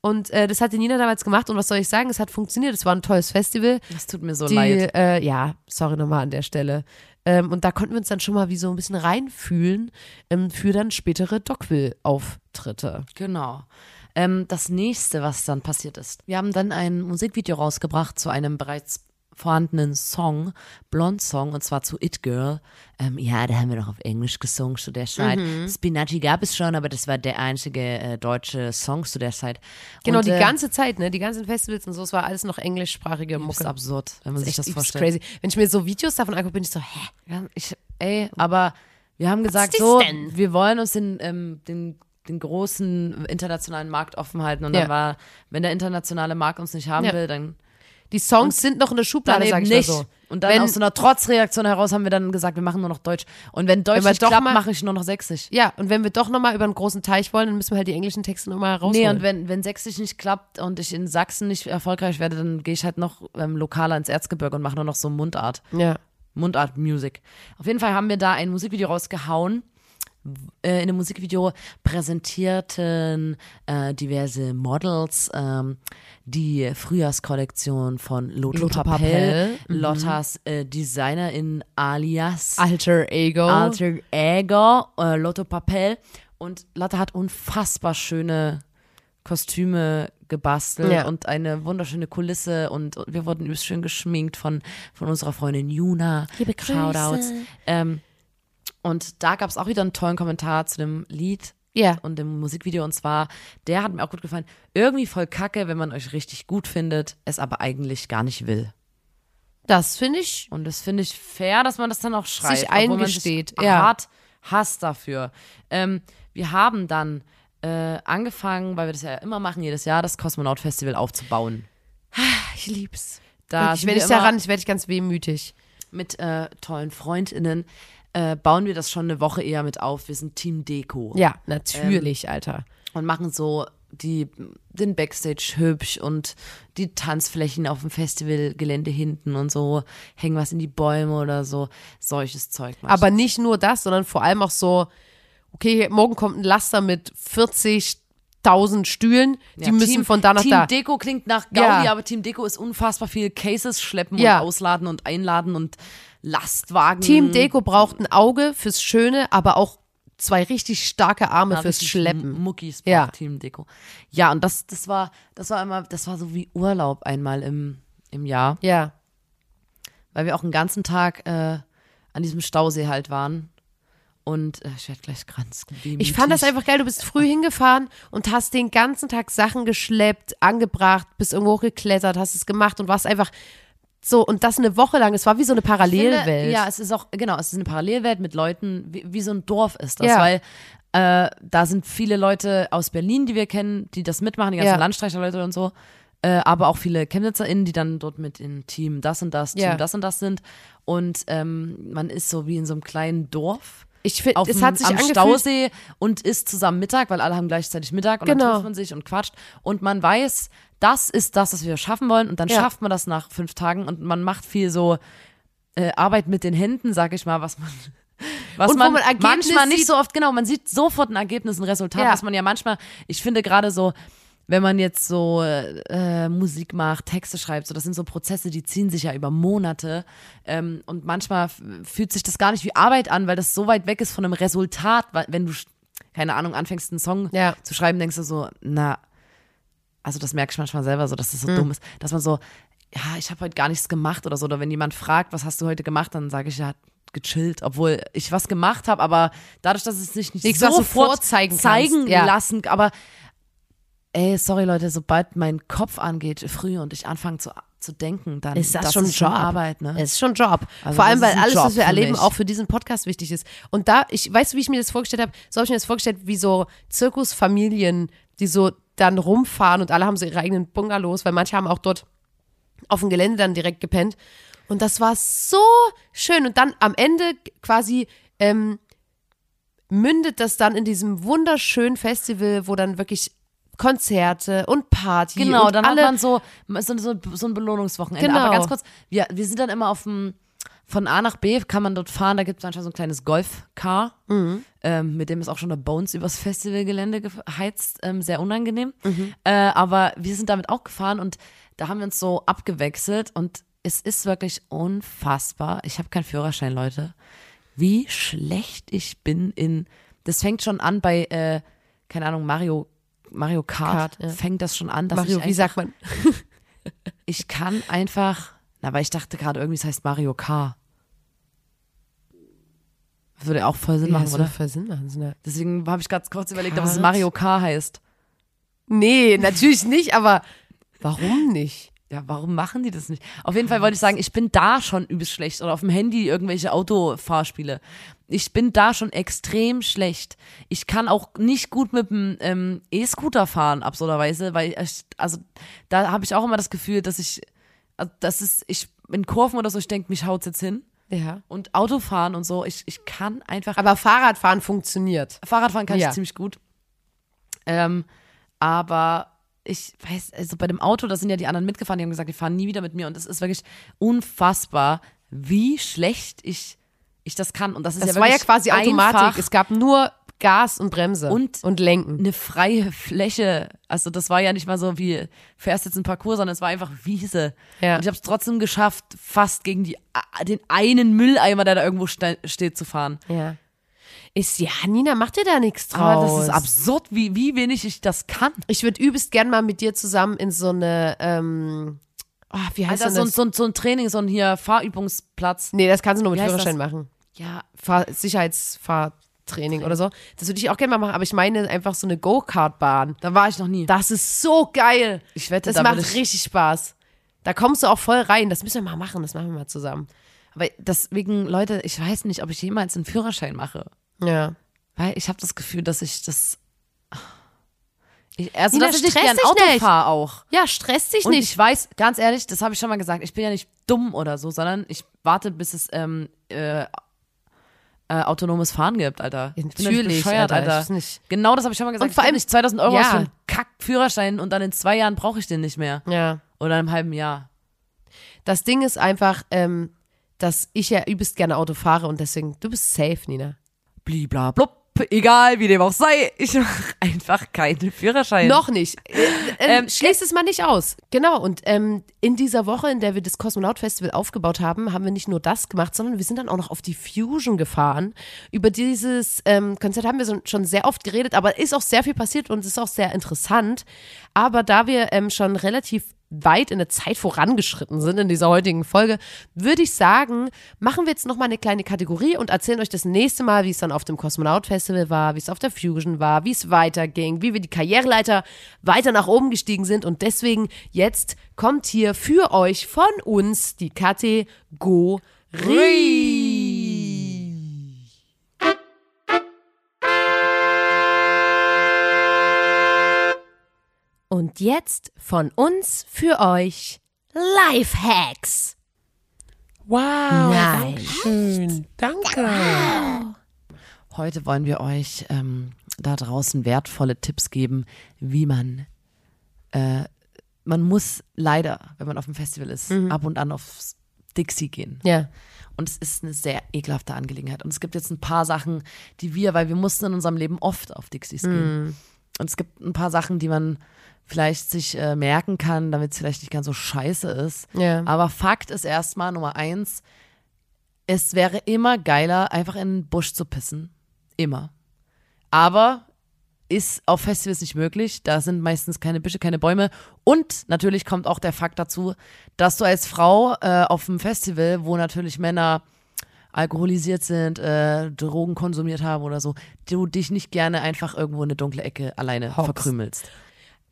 Und äh, das hat die Nina damals gemacht und was soll ich sagen, es hat funktioniert. Es war ein tolles Festival. Das tut mir so Die, leid. äh, ja, sorry nochmal an der Stelle. Ähm, und da konnten wir uns dann schon mal wie so ein bisschen reinfühlen ähm, für dann spätere Dockville-Auftritte. Genau. Ähm, das nächste, was dann passiert ist. Wir haben dann ein Musikvideo rausgebracht zu einem bereits vorhandenen Song, Blond Song, und zwar zu It Girl. Ähm, ja, da haben wir noch auf Englisch gesungen zu der Zeit. Spinaci gab es schon, aber das war der einzige äh, deutsche Song zu der Zeit. Genau, und, die äh, ganze Zeit, ne? Die ganzen Festivals und so, es war alles noch englischsprachige Das ist Mucke. absurd, wenn man sich das Echt übelst vorstellt. crazy. Wenn ich mir so Videos davon angucke, bin ich so, hä? Ja, ich, ey, aber wir haben gesagt, so, das denn? wir wollen uns den, ähm, den, den großen internationalen Markt offen halten. Und Ja. dann war, wenn der internationale Markt uns nicht haben Ja. will, dann Die Songs sind noch in der Schublade, eben ich nicht. so. Und dann Wenn- aus so einer Trotzreaktion heraus haben wir dann gesagt, wir machen nur noch Deutsch. Und wenn Deutsch Wenn nicht klappt, mache ich nur noch Sächsisch. Ja, und wenn wir doch nochmal über einen großen Teich wollen, dann müssen wir halt die englischen Texte nochmal rausholen. Nee, und wenn, wenn Sächsisch nicht klappt und ich in Sachsen nicht erfolgreich werde, dann gehe ich halt noch ähm, lokaler ins Erzgebirge und mache nur noch so Mundart. ja. Mundart Music. Auf jeden Fall haben wir da ein Musikvideo rausgehauen. Äh, in dem Musikvideo präsentierten äh, diverse Models ähm, die Frühjahrskollektion von Lotto, Lotto Papel, Papel, mhm. Lottas äh, Designerin alias Alter Ego. Alter Ego, äh, Lotto Papel. Und Lotte hat unfassbar schöne Kostüme gebastelt Ja. und eine wunderschöne Kulisse und, und wir wurden übelst schön geschminkt von, von unserer Freundin Juna. Liebe Grüße. Shoutouts. Ähm, und da gab es auch wieder einen tollen Kommentar zu dem Lied Ja. und dem Musikvideo und zwar, der hat mir auch gut gefallen. Irgendwie voll kacke, wenn man euch richtig gut findet, es aber eigentlich gar nicht will. Das finde ich. Und das finde ich fair, dass man das dann auch schreibt. Sich obwohl man eingesteht, sich ja. hart hasst dafür. Ähm, wir haben dann äh, angefangen, weil wir das ja immer machen, jedes Jahr das Kosmonaut Festival aufzubauen. Ich lieb's. Da ich, wir ich daran, ich werde ich ganz wehmütig. mit äh, tollen FreundInnen äh, bauen wir das schon eine Woche eher mit auf. Wir sind Team Deko Ja, natürlich, Alter. und machen so die, den Backstage hübsch und die Tanzflächen auf dem Festivalgelände hinten und so, hängen was in die Bäume oder so, solches Zeug. machen. Aber nicht nur das, sondern vor allem auch so, okay, morgen kommt ein Laster mit 40.000 Stühlen, die Ja, müssen Team, von da nach Team da. Deko klingt nach Gaudi, Ja. aber Team Deko ist unfassbar viel Cases schleppen Ja. und ausladen und einladen und Lastwagen. Team Deko braucht ein Auge fürs Schöne, aber auch zwei richtig starke Arme Ja, fürs Schleppen. Muckis Ja. Team Deko. Ja, und das, das war, das war immer, das war so wie Urlaub einmal im, im Jahr, Ja. weil wir auch einen ganzen Tag äh, an diesem Stausee halt waren. Und äh, ich werde gleich ganz Ich fand das einfach geil. Du bist früh hingefahren und hast den ganzen Tag Sachen geschleppt, angebracht, bist irgendwo hochgeklettert, hast es gemacht und warst einfach so und das eine Woche lang. Es war wie so eine Parallelwelt. Finde, ja, es ist auch, genau, es ist eine Parallelwelt mit Leuten, wie, wie so ein Dorf ist das, Ja. weil äh, da sind viele Leute aus Berlin, die wir kennen, die das mitmachen, die ganzen Ja. Landstreicherleute und so, äh, aber auch viele ChemnitzerInnen, die dann dort mit in Team das und das, Team Ja. das und das sind und ähm, man ist so wie in so einem kleinen Dorf. Ich finde, es hat sich am angefühlt. Stausee und isst zusammen Mittag, weil alle haben gleichzeitig Mittag und dann Genau. trifft man sich und quatscht. Und man weiß, das ist das, was wir schaffen wollen. Und dann Ja. schafft man das nach fünf Tagen und man macht viel so äh, Arbeit mit den Händen, sag ich mal, was man. *laughs* Was man, man manchmal nicht so oft, genau, man sieht sofort ein Ergebnis, ein Resultat, Ja. was man ja manchmal, ich finde gerade so, wenn man jetzt so äh, Musik macht, Texte schreibt, so das sind so Prozesse, die ziehen sich ja über Monate ähm, und manchmal fühlt sich das gar nicht wie Arbeit an, weil das so weit weg ist von einem Resultat, weil wenn du keine Ahnung anfängst einen Song Ja. zu schreiben, denkst du so, na, also das merke ich manchmal selber so, dass das so Mhm. dumm ist, dass man so, ja, ich habe heute gar nichts gemacht oder so, oder wenn jemand fragt, was hast du heute gemacht, dann sage ich ja gechillt, obwohl ich was gemacht habe, aber dadurch, dass es sich nicht Nichts, sofort vorzeigen kannst, zeigen ja. lassen, aber ey, sorry Leute, sobald mein Kopf angeht früh und ich anfange zu, zu denken, dann ist das, schon ist Job. Arbeit, ne? Es ist schon Job. Also Vor allem, das weil alles, Job was wir erleben, auch für diesen Podcast wichtig ist. Und da, ich weißt du, wie ich mir das vorgestellt habe? So habe ich mir das vorgestellt, wie so Zirkusfamilien, die so dann rumfahren und alle haben so ihre eigenen Bungalows, weil manche haben auch dort auf dem Gelände dann direkt gepennt. Und das war so schön. Und dann am Ende quasi ähm, mündet das dann in diesem wunderschönen Festival, wo dann wirklich Konzerte und Party Genau, und dann alle hat man so, so, so, so ein Belohnungswochenende. Genau. Aber ganz kurz, wir, wir sind dann immer auf dem, von A nach B kann man dort fahren, da gibt es manchmal so ein kleines Golfcar, Mhm. ähm, mit dem ist auch schon der Bones übers Festivalgelände geheizt, ähm, sehr unangenehm. Mhm. Äh, aber wir sind damit auch gefahren und da haben wir uns so abgewechselt und es ist wirklich unfassbar. Ich habe keinen Führerschein, Leute. Wie schlecht ich bin in, das fängt schon an bei, äh, keine Ahnung, Mario, Mario Kart, Kart, ja. fängt das schon an, dass Mario, ich wie sagt man? *laughs* ich kann einfach, na, weil ich dachte gerade irgendwie, es heißt Mario Kart. Würde auch voll Sinn Ja, machen, das oder? würde voll Sinn machen. Eine- Deswegen habe ich ganz kurz überlegt, ob es Kart. Mario Kart heißt. Nee, natürlich nicht, aber warum nicht? Ja, warum machen die das nicht? Auf jeden Fall wollte ich sagen, ich bin da schon übelst schlecht. Oder auf dem Handy irgendwelche Autofahrspiele. Ich bin da schon extrem schlecht. Ich kann auch nicht gut mit dem ähm, E-Scooter fahren, absurderweise, weil ich, also da habe ich auch immer das Gefühl, dass ich also das ist, ich in Kurven oder so, ich denke, mich haut's jetzt hin. Ja. Und Autofahren und so, ich, ich kann einfach. Aber Fahrradfahren funktioniert. Fahrradfahren kann Ja. ich ziemlich gut. Ähm, aber ich weiß, also bei dem Auto, da sind ja die anderen mitgefahren, die haben gesagt, die fahren nie wieder mit mir. Und es ist wirklich unfassbar, wie schlecht ich, ich das kann. Und das ist Das ja war ja quasi Automatik. Es gab nur Gas und Bremse Und- und Lenken. eine freie Fläche. Also das war ja nicht mal so wie fährst jetzt ein Parcours, sondern es war einfach Wiese. Ja. Und ich habe es trotzdem geschafft, fast gegen die, den einen Mülleimer, der da irgendwo ste steht, zu fahren. Ja. Ist, ja, Nina, mach dir da nichts draus. Aber das ist absurd, wie, wie wenig ich das kann. Ich würde übelst gern mal mit dir zusammen in so eine, ähm, oh, wie heißt Alter, so, das? so, ein- so ein Training, so ein hier Fahrübungsplatz. nee, das kannst du nur mit Führerschein das? machen. Ja, Fahr Sicherheitsfahrtraining oder so. Das würde ich auch gerne mal machen, aber ich meine einfach so eine Go-Kart-Bahn. da war ich noch nie. Das ist so geil. Ich wette, Das da macht ich- richtig Spaß. Da kommst du auch voll rein. Das müssen wir mal machen. Das machen wir mal zusammen. Aber deswegen, Leute, ich weiß nicht, ob ich jemals einen Führerschein mache. Ja. Weil ich habe das Gefühl, dass ich das. Ich, also, Nina, dass ich nicht gern dich Auto nicht. fahre auch. Ja, stress dich Und nicht. ich weiß, ganz ehrlich, das habe ich schon mal gesagt, ich bin ja nicht dumm oder so, sondern ich warte, bis es ähm, äh, äh, autonomes Fahren gibt, Alter. Nicht Natürlich, bescheuert, Alter, Alter. nicht. Genau das habe ich schon mal gesagt. Und vor allem- nicht 2000 Euro Ja. aus für einen Kack-Führerschein und dann in zwei Jahren brauche ich den nicht mehr. Ja. Oder in einem halben Jahr. Das Ding ist einfach, ähm, dass ich ja übelst gerne Auto fahre und deswegen, du bist safe, Nina. Blibla blub, egal wie dem auch sei, ich mache einfach keinen Führerschein. Noch nicht. Äh, ähm, schließ es mal nicht aus. Genau. Und ähm, in dieser Woche, in der wir das Kosmonaut Festival aufgebaut haben, haben wir nicht nur das gemacht, sondern wir sind dann auch noch auf die Fusion gefahren. Über dieses ähm, Konzert haben wir so, schon sehr oft geredet, aber ist auch sehr viel passiert und ist auch sehr interessant. Aber da wir ähm, schon relativ weit in der Zeit vorangeschritten sind in dieser heutigen Folge, würde ich sagen, machen wir jetzt noch mal eine kleine Kategorie und erzählen euch das nächste Mal, wie es dann auf dem Kosmonaut Festival war, wie es auf der Fusion war, wie es weiterging, wie wir die Karriereleiter weiter nach oben gestiegen sind und deswegen jetzt kommt hier für euch von uns die Kategorie. Und jetzt von uns für euch Lifehacks. Wow, Nein. schön. Danke. Heute wollen wir euch ähm, da draußen wertvolle Tipps geben, wie man, äh, man muss leider, wenn man auf dem Festival ist, ab und an aufs Dixie gehen. Ja. Und es ist eine sehr ekelhafte Angelegenheit. Und es gibt jetzt ein paar Sachen, die wir, weil wir mussten in unserem Leben oft auf Dixies gehen. Und es gibt ein paar Sachen, die man vielleicht sich äh, merken kann, damit es vielleicht nicht ganz so scheiße ist. Ja. Aber Fakt ist erstmal Nummer eins, es wäre immer geiler, einfach in den Busch zu pissen. Immer. Aber ist auf Festivals nicht möglich. Da sind meistens keine Büsche, keine Bäume. Und natürlich kommt auch der Fakt dazu, dass du als Frau äh, auf einem Festival, wo natürlich Männer alkoholisiert sind, äh, Drogen konsumiert haben oder so, du dich nicht gerne einfach irgendwo in eine dunkle Ecke alleine Hockst. verkrümelst.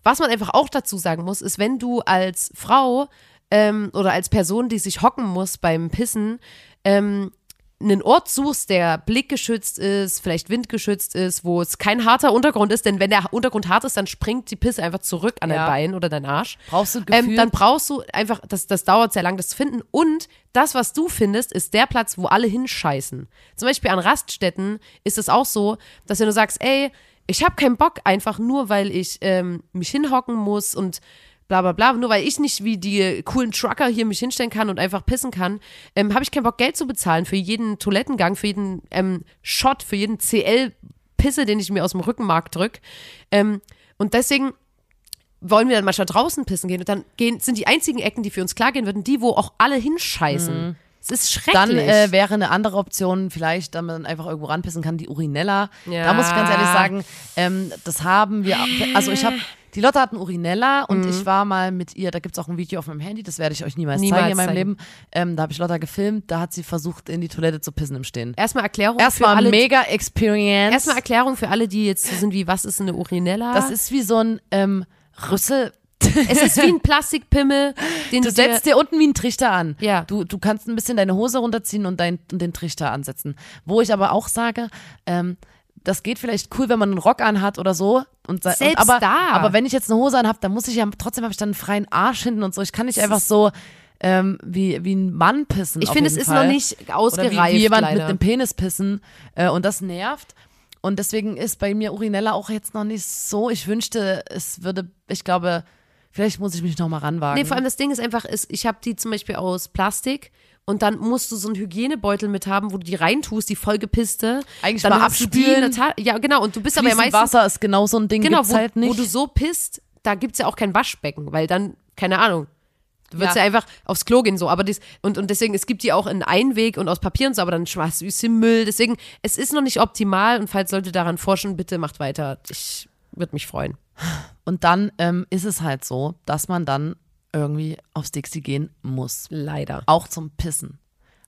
Was man einfach auch dazu sagen muss, ist, wenn du als Frau ähm, oder als Person, die sich hocken muss beim Pissen, ähm, einen Ort suchst, der blickgeschützt ist, vielleicht windgeschützt ist, wo es kein harter Untergrund ist, denn wenn der Untergrund hart ist, dann springt die Pisse einfach zurück an Ja. dein Bein oder dein Arsch. Brauchst du Gefühl? Ähm, dann brauchst du einfach, das, das dauert sehr lang, das zu finden. Und das, was du findest, ist der Platz, wo alle hinscheißen. Zum Beispiel an Raststätten ist es auch so, dass wenn du sagst, ey, ich habe keinen Bock einfach nur, weil ich ähm, mich hinhocken muss und bla bla bla, nur weil ich nicht wie die coolen Trucker hier mich hinstellen kann und einfach pissen kann, ähm, habe ich keinen Bock Geld zu bezahlen für jeden Toilettengang, für jeden ähm, Shot, für jeden CL-Pisse, den ich mir aus dem Rückenmark drück. Ähm, und deswegen wollen wir dann manchmal draußen pissen gehen und dann gehen, sind die einzigen Ecken, die für uns klar gehen würden, die, wo auch alle hinscheißen. Es ist schrecklich. Dann äh, wäre eine andere Option vielleicht, dass man einfach irgendwo ranpissen kann, die Urinella. Ja. Da muss ich ganz ehrlich sagen, ähm, das haben wir, also ich habe, die Lotte hat einen Urinella und Mhm. ich war mal mit ihr, da gibt's auch ein Video auf meinem Handy, das werde ich euch niemals, Niemals zeigen in meinem zeigen. Leben. Ähm, da habe ich Lotta gefilmt, da hat sie versucht, in die Toilette zu pissen im Stehen. erstmal Erklärung für Erstmal alle. mega Experience. Erstmal Erklärung für alle, die jetzt so sind wie, was ist eine Urinella? das ist wie so ein ähm, Rüssel. *laughs* es ist wie ein Plastikpimmel, den Du du, setzt dir unten wie einen Trichter an. Ja. Du, du kannst ein bisschen deine Hose runterziehen und, dein, und den Trichter ansetzen. Wo ich aber auch sage, ähm, das geht vielleicht cool, wenn man einen Rock anhat oder so. Und, se- Selbst und aber, da. aber wenn ich jetzt eine Hose anhab, dann muss ich ja, trotzdem habe ich dann einen freien Arsch hinten und so. Ich kann nicht einfach so ähm, wie, wie ein Mann pissen. Ich finde, es ist Fall. noch nicht Oder ausgereift. wie, wie jemand leider. mit einem Penis pissen äh, und das nervt. Und deswegen ist bei mir Urinella auch jetzt noch nicht so. Ich wünschte, es würde, ich glaube, vielleicht muss ich mich noch mal ranwagen. Nee, vor allem das Ding ist einfach, ist, ich habe die zum Beispiel aus Plastik und dann musst du so einen Hygienebeutel mit haben, wo du die reintust, die vollgepisste. Eigentlich dann mal abspülen. Ja, genau. Und du bist aber ja meistens. Wasser ist genau so ein Ding, genau, wo, halt nicht. wo du so pisst, da gibt's ja auch kein Waschbecken, weil dann, keine Ahnung. Du würdest ja. Ja. einfach aufs Klo gehen so, aber das, und, und deswegen, es gibt die auch in Einweg und aus Papier und so, aber dann schmeißt du sie im Müll. Deswegen, es ist noch nicht optimal und falls Leute daran forschen, bitte macht weiter. Ich würde mich freuen. Und dann ähm, ist es halt so, dass man dann irgendwie aufs Dixie gehen muss. Leider. Auch zum Pissen.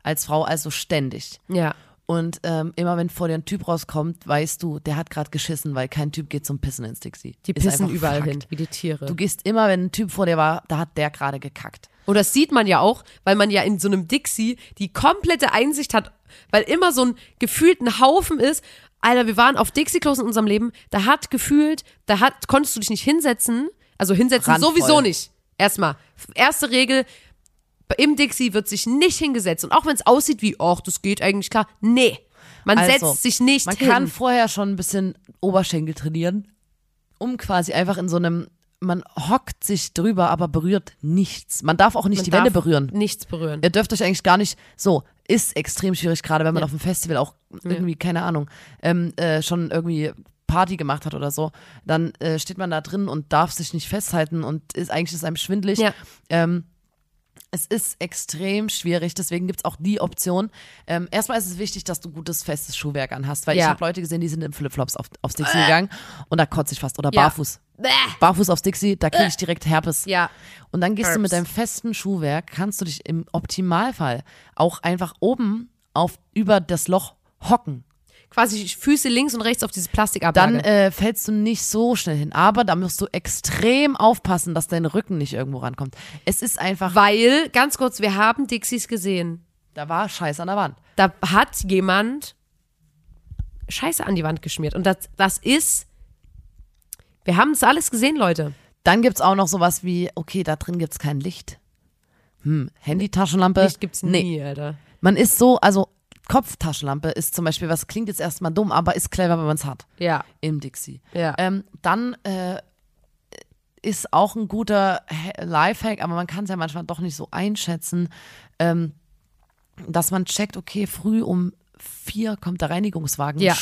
Als Frau also ständig. Ja. Und ähm, immer wenn vor dir ein Typ rauskommt, weißt du, der hat gerade geschissen, weil kein Typ geht zum Pissen ins Dixie. Die Ist pissen überall Fakt. hin, wie die Tiere. Du gehst immer, wenn ein Typ vor dir war, da hat der gerade gekackt. Und das sieht man ja auch, weil man ja in so einem Dixie die komplette Einsicht hat, weil immer so ein gefühlten Haufen ist. Alter, wir waren auf Dixie-Klos in unserem Leben, da hat gefühlt, da hat, konntest du dich nicht hinsetzen, also hinsetzen Randvoll. sowieso nicht. Erstmal, erste Regel, im Dixie wird sich nicht hingesetzt. Und auch wenn es aussieht wie, ach, das geht eigentlich klar, nee. Man Also, setzt sich nicht Man hin. kann vorher schon ein bisschen Oberschenkel trainieren, um quasi einfach in so einem, man hockt sich drüber, aber berührt nichts. Man darf auch nicht Man die Wände berühren. Nichts berühren. Ihr dürft euch eigentlich gar nicht, so, ist extrem schwierig, gerade wenn man auf dem Festival auch irgendwie, keine Ahnung, ähm, äh, schon irgendwie Party gemacht hat oder so, dann äh, steht man da drin und darf sich nicht festhalten und ist eigentlich ist einem schwindlig. Ja. Ähm, es ist extrem schwierig, deswegen gibt's auch die Option. Ähm, erstmal ist es wichtig, dass du gutes, festes Schuhwerk anhast, weil ich Ja. habe Leute gesehen, die sind in Flipflops auf, aufs Dixie gegangen und da kotze ich fast. Oder Ja. barfuß. Barfuß aufs Dixie, da kriege ich direkt Herpes. Ja. Und dann gehst du mit deinem festen Schuhwerk, kannst du dich im Optimalfall auch einfach oben auf über das Loch hocken. Quasi Füße links und rechts auf dieses Dann Plastikablage. äh, fällst du nicht so schnell hin. Aber da musst du extrem aufpassen, dass dein Rücken nicht irgendwo rankommt. Es ist einfach, weil, ganz kurz, wir haben Dixies gesehen. da war Scheiß an der Wand. da hat jemand Scheiße an die Wand geschmiert. Und das, das ist, wir haben es alles gesehen, Leute. Dann gibt's auch noch sowas wie, okay, da drin gibt's kein Licht. Hm, Handytaschenlampe. Licht gibt's nie, Nee. Alter. Man ist so, also Kopftaschenlampe ist zum Beispiel, was klingt jetzt erstmal dumm, aber ist clever, wenn man es hat. Ja. Im Dixie. Ja. Ähm, dann äh, ist auch ein guter Ha- Lifehack, aber man kann es ja manchmal doch nicht so einschätzen, ähm, dass man checkt, okay, früh um vier kommt der Reinigungswagen. Ja.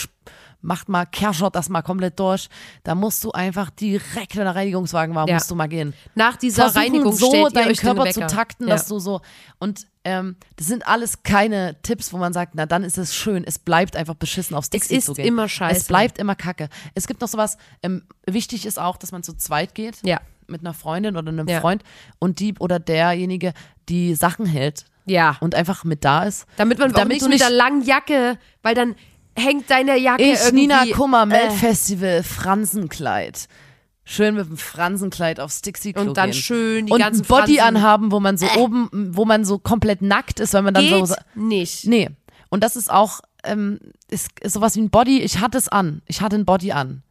Macht mal, kerschert das mal komplett durch. Da musst du einfach direkt, wenn der Reinigungswagen war, Ja. musst du mal gehen. Nach dieser Versuchen Reinigung so deinen Körper zu takten, ja. dass du so und ähm, das sind alles keine Tipps, wo man sagt, na dann ist es schön. Es bleibt einfach beschissen aufs Dixie ist zu gehen. immer scheiße. Es bleibt immer Kacke. Es gibt noch sowas. Ähm, wichtig ist auch, dass man zu zweit geht Ja. mit einer Freundin oder einem Ja. Freund und die oder derjenige die Sachen hält Ja. und einfach mit da ist. Damit man auch damit nicht du mit der langen Jacke, weil dann hängt deine Jacke Ich, irgendwie. Nina Kummer, äh, Meldfestival, Fransenkleid. Schön mit dem Fransenkleid aufs Dixie Klo Und dann gehen. schön die und ganzen ein Body Fransen- anhaben, wo man so oben, wo man so komplett nackt ist, weil man dann geht so nicht. Nee. Und das ist auch, ähm, ist, ist sowas wie ein Body. Ich hatte es an. Ich hatte ein Body an.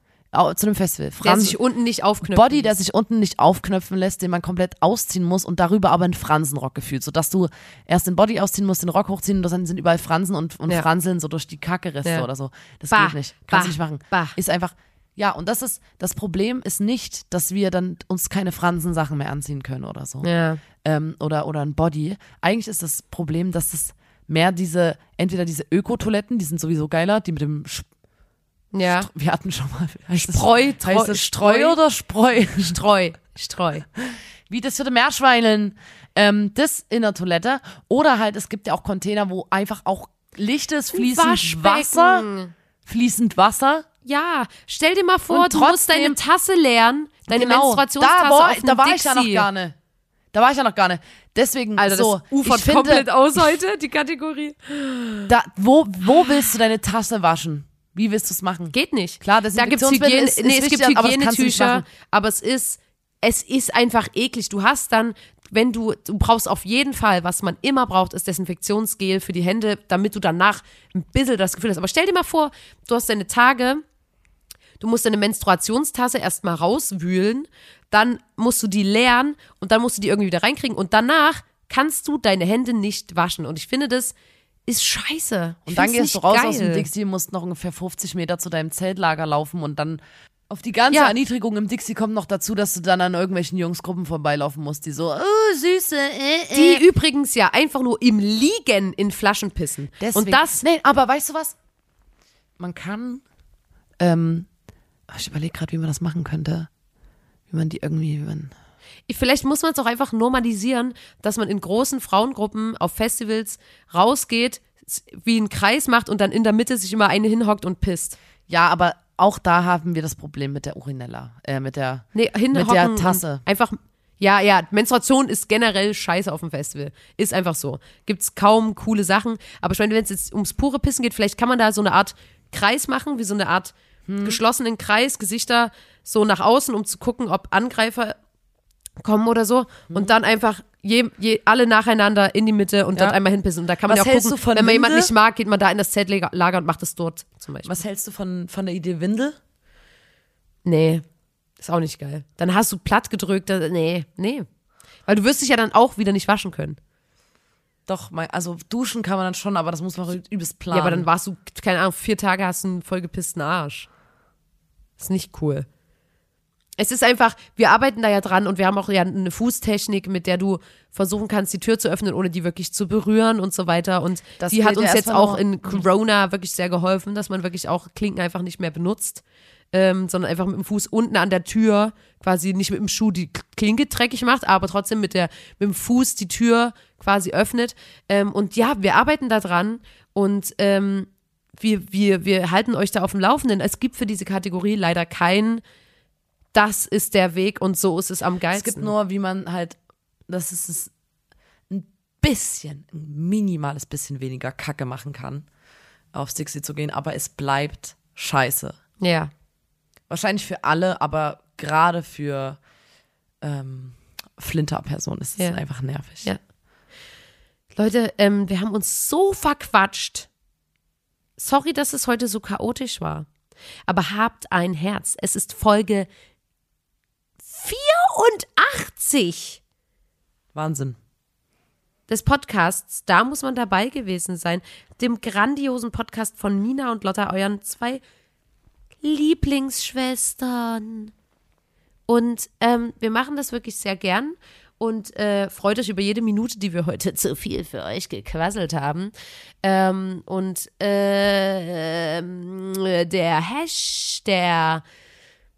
Zu einem Festival. Der Fransen- sich unten nicht aufknüpft. Body, der sich unten nicht aufknöpfen lässt, den man komplett ausziehen muss und darüber aber einen Fransenrock gefühlt, sodass du erst den Body ausziehen musst, den Rock hochziehen und dann sind überall Fransen und, und Ja. Franseln so durch die Kackereste Ja. oder so. Das Bah, geht nicht. Kannst bah, du nicht machen. bah. Ist einfach, ja, und das ist, das Problem ist nicht, dass wir dann uns keine Fransensachen mehr anziehen können oder so Ja. ähm, oder, oder ein Body. Eigentlich ist das Problem, dass es mehr diese, entweder diese Öko-Toiletten, die sind sowieso geiler, die mit dem, Ja. wir hatten schon mal, heißt Spreu, heißt Treu- es Streu oder Spreu? *laughs* Streu. Streu. Wie das für die Meerschweineln, ähm, das in der Toilette. Oder halt, es gibt ja auch Container, wo einfach auch lichtes, fließend Waschbecken. Wasser, fließend Wasser. Ja, stell dir mal vor, Und du musst trotzdem- deine Tasse leeren, deine Genau. Menstruationstasse da war, auf da war ich ja noch gar nicht. Da war ich ja noch gar nicht. Deswegen Alter, so, das ufert ich finde, komplett aus heute, die Kategorie. Da, wo, wo willst du deine Tasse waschen? Wie willst du es machen? Geht nicht. Klar, da gibt's Hygiene, ist- ist nee, es gibt aber das Hygienetücher, machen. aber es ist, es ist einfach eklig. Du hast dann, wenn du, du brauchst auf jeden Fall, was man immer braucht, ist Desinfektionsgel für die Hände, damit du danach ein bisschen das Gefühl hast. Aber stell dir mal vor, du hast deine Tage, du musst deine Menstruationstasse erstmal rauswühlen, dann musst du die leeren und dann musst du die irgendwie wieder reinkriegen und danach kannst du deine Hände nicht waschen. Und ich finde, das ist scheiße. Ich Und dann gehst du raus geil. aus dem Dixie, musst noch ungefähr 50 Meter zu deinem Zeltlager laufen und dann auf die ganze Ja. Erniedrigung im Dixie kommt noch dazu, dass du dann an irgendwelchen Jungsgruppen vorbeilaufen musst, die so, oh, süße, äh, äh. Die übrigens ja einfach nur im Liegen in Flaschen pissen. Und das, Nee, aber weißt du was? Man kann. Ähm, ich überlege gerade, wie man das machen könnte. Wie man die irgendwie. Wie man, vielleicht muss man es auch einfach normalisieren, dass man in großen Frauengruppen auf Festivals rausgeht, wie einen Kreis macht und dann in der Mitte sich immer eine hinhockt und pisst. ja, aber auch da haben wir das Problem mit der Urinella. Äh, mit der. Nee. Mit der Tasse. Einfach. Ja, ja, Menstruation ist generell scheiße auf dem Festival. Ist einfach so. Gibt's kaum coole Sachen. Aber ich meine, wenn es jetzt ums pure Pissen geht, vielleicht kann man da so eine Art Kreis machen, wie so eine Art Hm. geschlossenen Kreis, Gesichter so nach außen, um zu gucken, ob Angreifer kommen oder so. Hm. Und dann einfach je, je, alle nacheinander in die Mitte und Ja. dort einmal hinpissen. Und da kann man Was ja auch gucken, wenn man jemanden Winde? nicht mag, geht man da in das Zeltlager und macht es dort zum Beispiel. Was hältst du von, von der Idee Windel? Nee, ist auch nicht geil. Dann hast du platt gedrückt. Nee, nee. Weil du wirst dich ja dann auch wieder nicht waschen können. Doch, also duschen kann man dann schon, aber das muss man übelst planen. Ja, aber dann warst du, keine Ahnung, vier Tage hast du einen vollgepissten Arsch. Ist nicht cool. Es ist einfach, wir arbeiten da ja dran und wir haben auch ja eine Fußtechnik, mit der du versuchen kannst, die Tür zu öffnen, ohne die wirklich zu berühren und so weiter. Und Das die hat uns jetzt auch in Corona wirklich sehr geholfen, dass man wirklich auch Klinken einfach nicht mehr benutzt, ähm, sondern einfach mit dem Fuß unten an der Tür quasi nicht mit dem Schuh die Klinke dreckig macht, aber trotzdem mit, der, mit dem Fuß die Tür quasi öffnet. Ähm, und ja, wir arbeiten da dran und ähm, wir, wir, wir halten euch da auf dem Laufenden. Es gibt für diese Kategorie leider kein, das ist der Weg und so ist es am es geilsten. gibt nur, wie man halt, das ist es ein bisschen, ein minimales bisschen weniger Kacke machen kann, aufs Dixie zu gehen, aber es bleibt scheiße. ja. Wahrscheinlich für alle, aber gerade für ähm, Flinter-Personen ist es Ja. einfach nervig. Ja. Leute, ähm, wir haben uns so verquatscht. Sorry, dass es heute so chaotisch war. Aber habt ein Herz. Es ist Folge 84 Wahnsinn. des Podcasts. Da muss man dabei gewesen sein. Dem grandiosen Podcast von Nina und Lotta, euren zwei Lieblingsschwestern. Und ähm, wir machen das wirklich sehr gern und äh, freut euch über jede Minute, die wir heute zu viel für euch gequasselt haben. Ähm, und äh, ähm, der Hash, der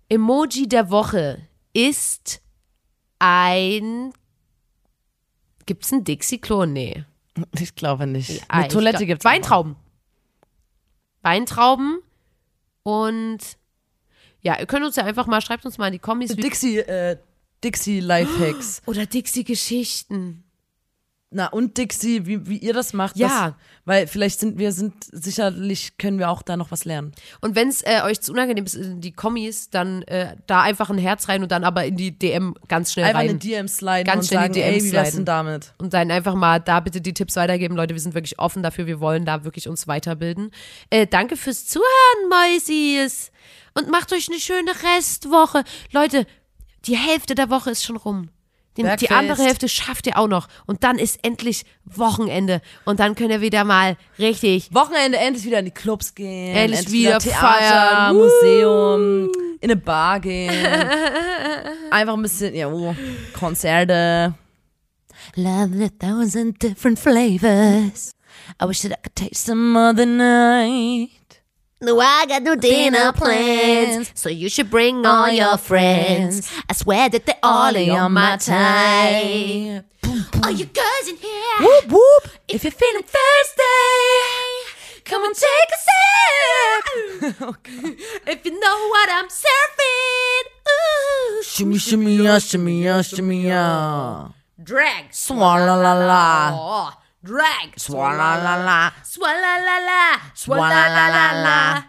Emoji der Woche ist ein. Gibt's ein Dixie-Klo? Nee. Ich glaube nicht. Eine Toilette glaub- gibt's Weintrauben. Weintrauben und ja, ihr könnt uns ja einfach mal, schreibt uns mal in die Kommis. Dixie, äh, Dixie Lifehacks. *gasps* oder Dixie-Geschichten. Na und Dixie, wie, wie ihr das macht. Ja. Das, weil vielleicht sind wir sind sicherlich können wir auch da noch was lernen. Und wenn es äh, euch zu unangenehm ist in die Kommis, dann äh, da einfach ein Herz rein und dann aber in die DM ganz schnell Einfach rein. eine DM sliden Ganz und schnell sagen, die DMs ey, wie sliden. denn damit? und dann einfach mal da bitte die Tipps weitergeben. Leute, wir sind wirklich offen dafür. Wir wollen da wirklich uns weiterbilden. Äh, danke fürs Zuhören, Mäusis. Und macht euch eine schöne Restwoche. Leute, die Hälfte der Woche ist schon rum. Den, die andere Hälfte schafft ihr auch noch. Und dann ist endlich Wochenende. Und dann könnt ihr wieder mal richtig Wochenende endlich wieder in die Clubs gehen, Endlich wieder Theater, feiern. Museum, in eine Bar gehen, *laughs* einfach ein bisschen, ja, oh, Konzerte. Love a thousand different flavors. I wish that I could taste some other night. No, I got no dinner plans, so you should bring all your friends. I swear that they're all in on my type. All you girls in here, Whoop whoop. if you're feeling thirsty, come and take a sip. *laughs* Oh, if you know what I'm serving, ooh, Shimmy shimmy ya, shimmy ya, shimmy ya. drag. Swalla la la drag. Swa-la-la-la. Swa-la-la-la. Swa-la-la-la-la.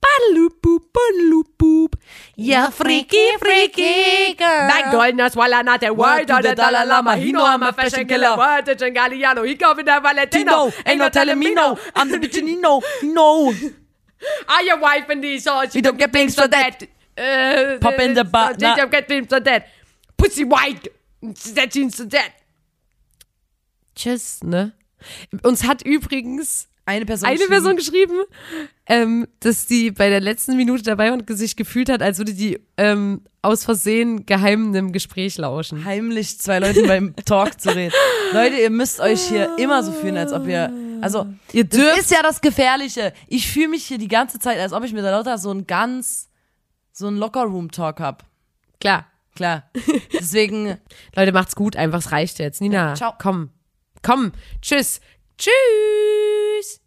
Badaloop-boop, badaloop-boop. Yeah, freaky, freaky girl. Mein goldener Swalla, na der World, on the Dalai Lama, he know I'm a fashion killer. Word to Cingaliano, he covered the Valentino. Ain't no telling me no, I'm the bitch and he no. *laughs* Are your wife and these horses? You don't get blamed for that. Uh, Pop in the uh, butt. You don't get blamed for that. Pussy white, That's jeans for that. Tschüss, ne? Uns hat übrigens Eine Person. eine geschrieben, Person geschrieben, ähm, dass die bei der letzten Minute dabei und sich gefühlt hat, als würde die ähm, aus Versehen geheim einem Gespräch lauschen. heimlich zwei Leuten beim *laughs* Talk zu reden. Leute, ihr müsst euch hier immer so fühlen, als ob ihr. Also, Ihr das dürft ist ja das Gefährliche. Ich fühle mich hier die ganze Zeit, als ob ich mit der Lotta so ein ganz, so ein Locker-Room-Talk hab. klar. Klar. *laughs* Deswegen, Leute, macht's gut, einfach, es reicht jetzt. Nina, Ja, ciao. komm. Komm, tschüss. Tschüss.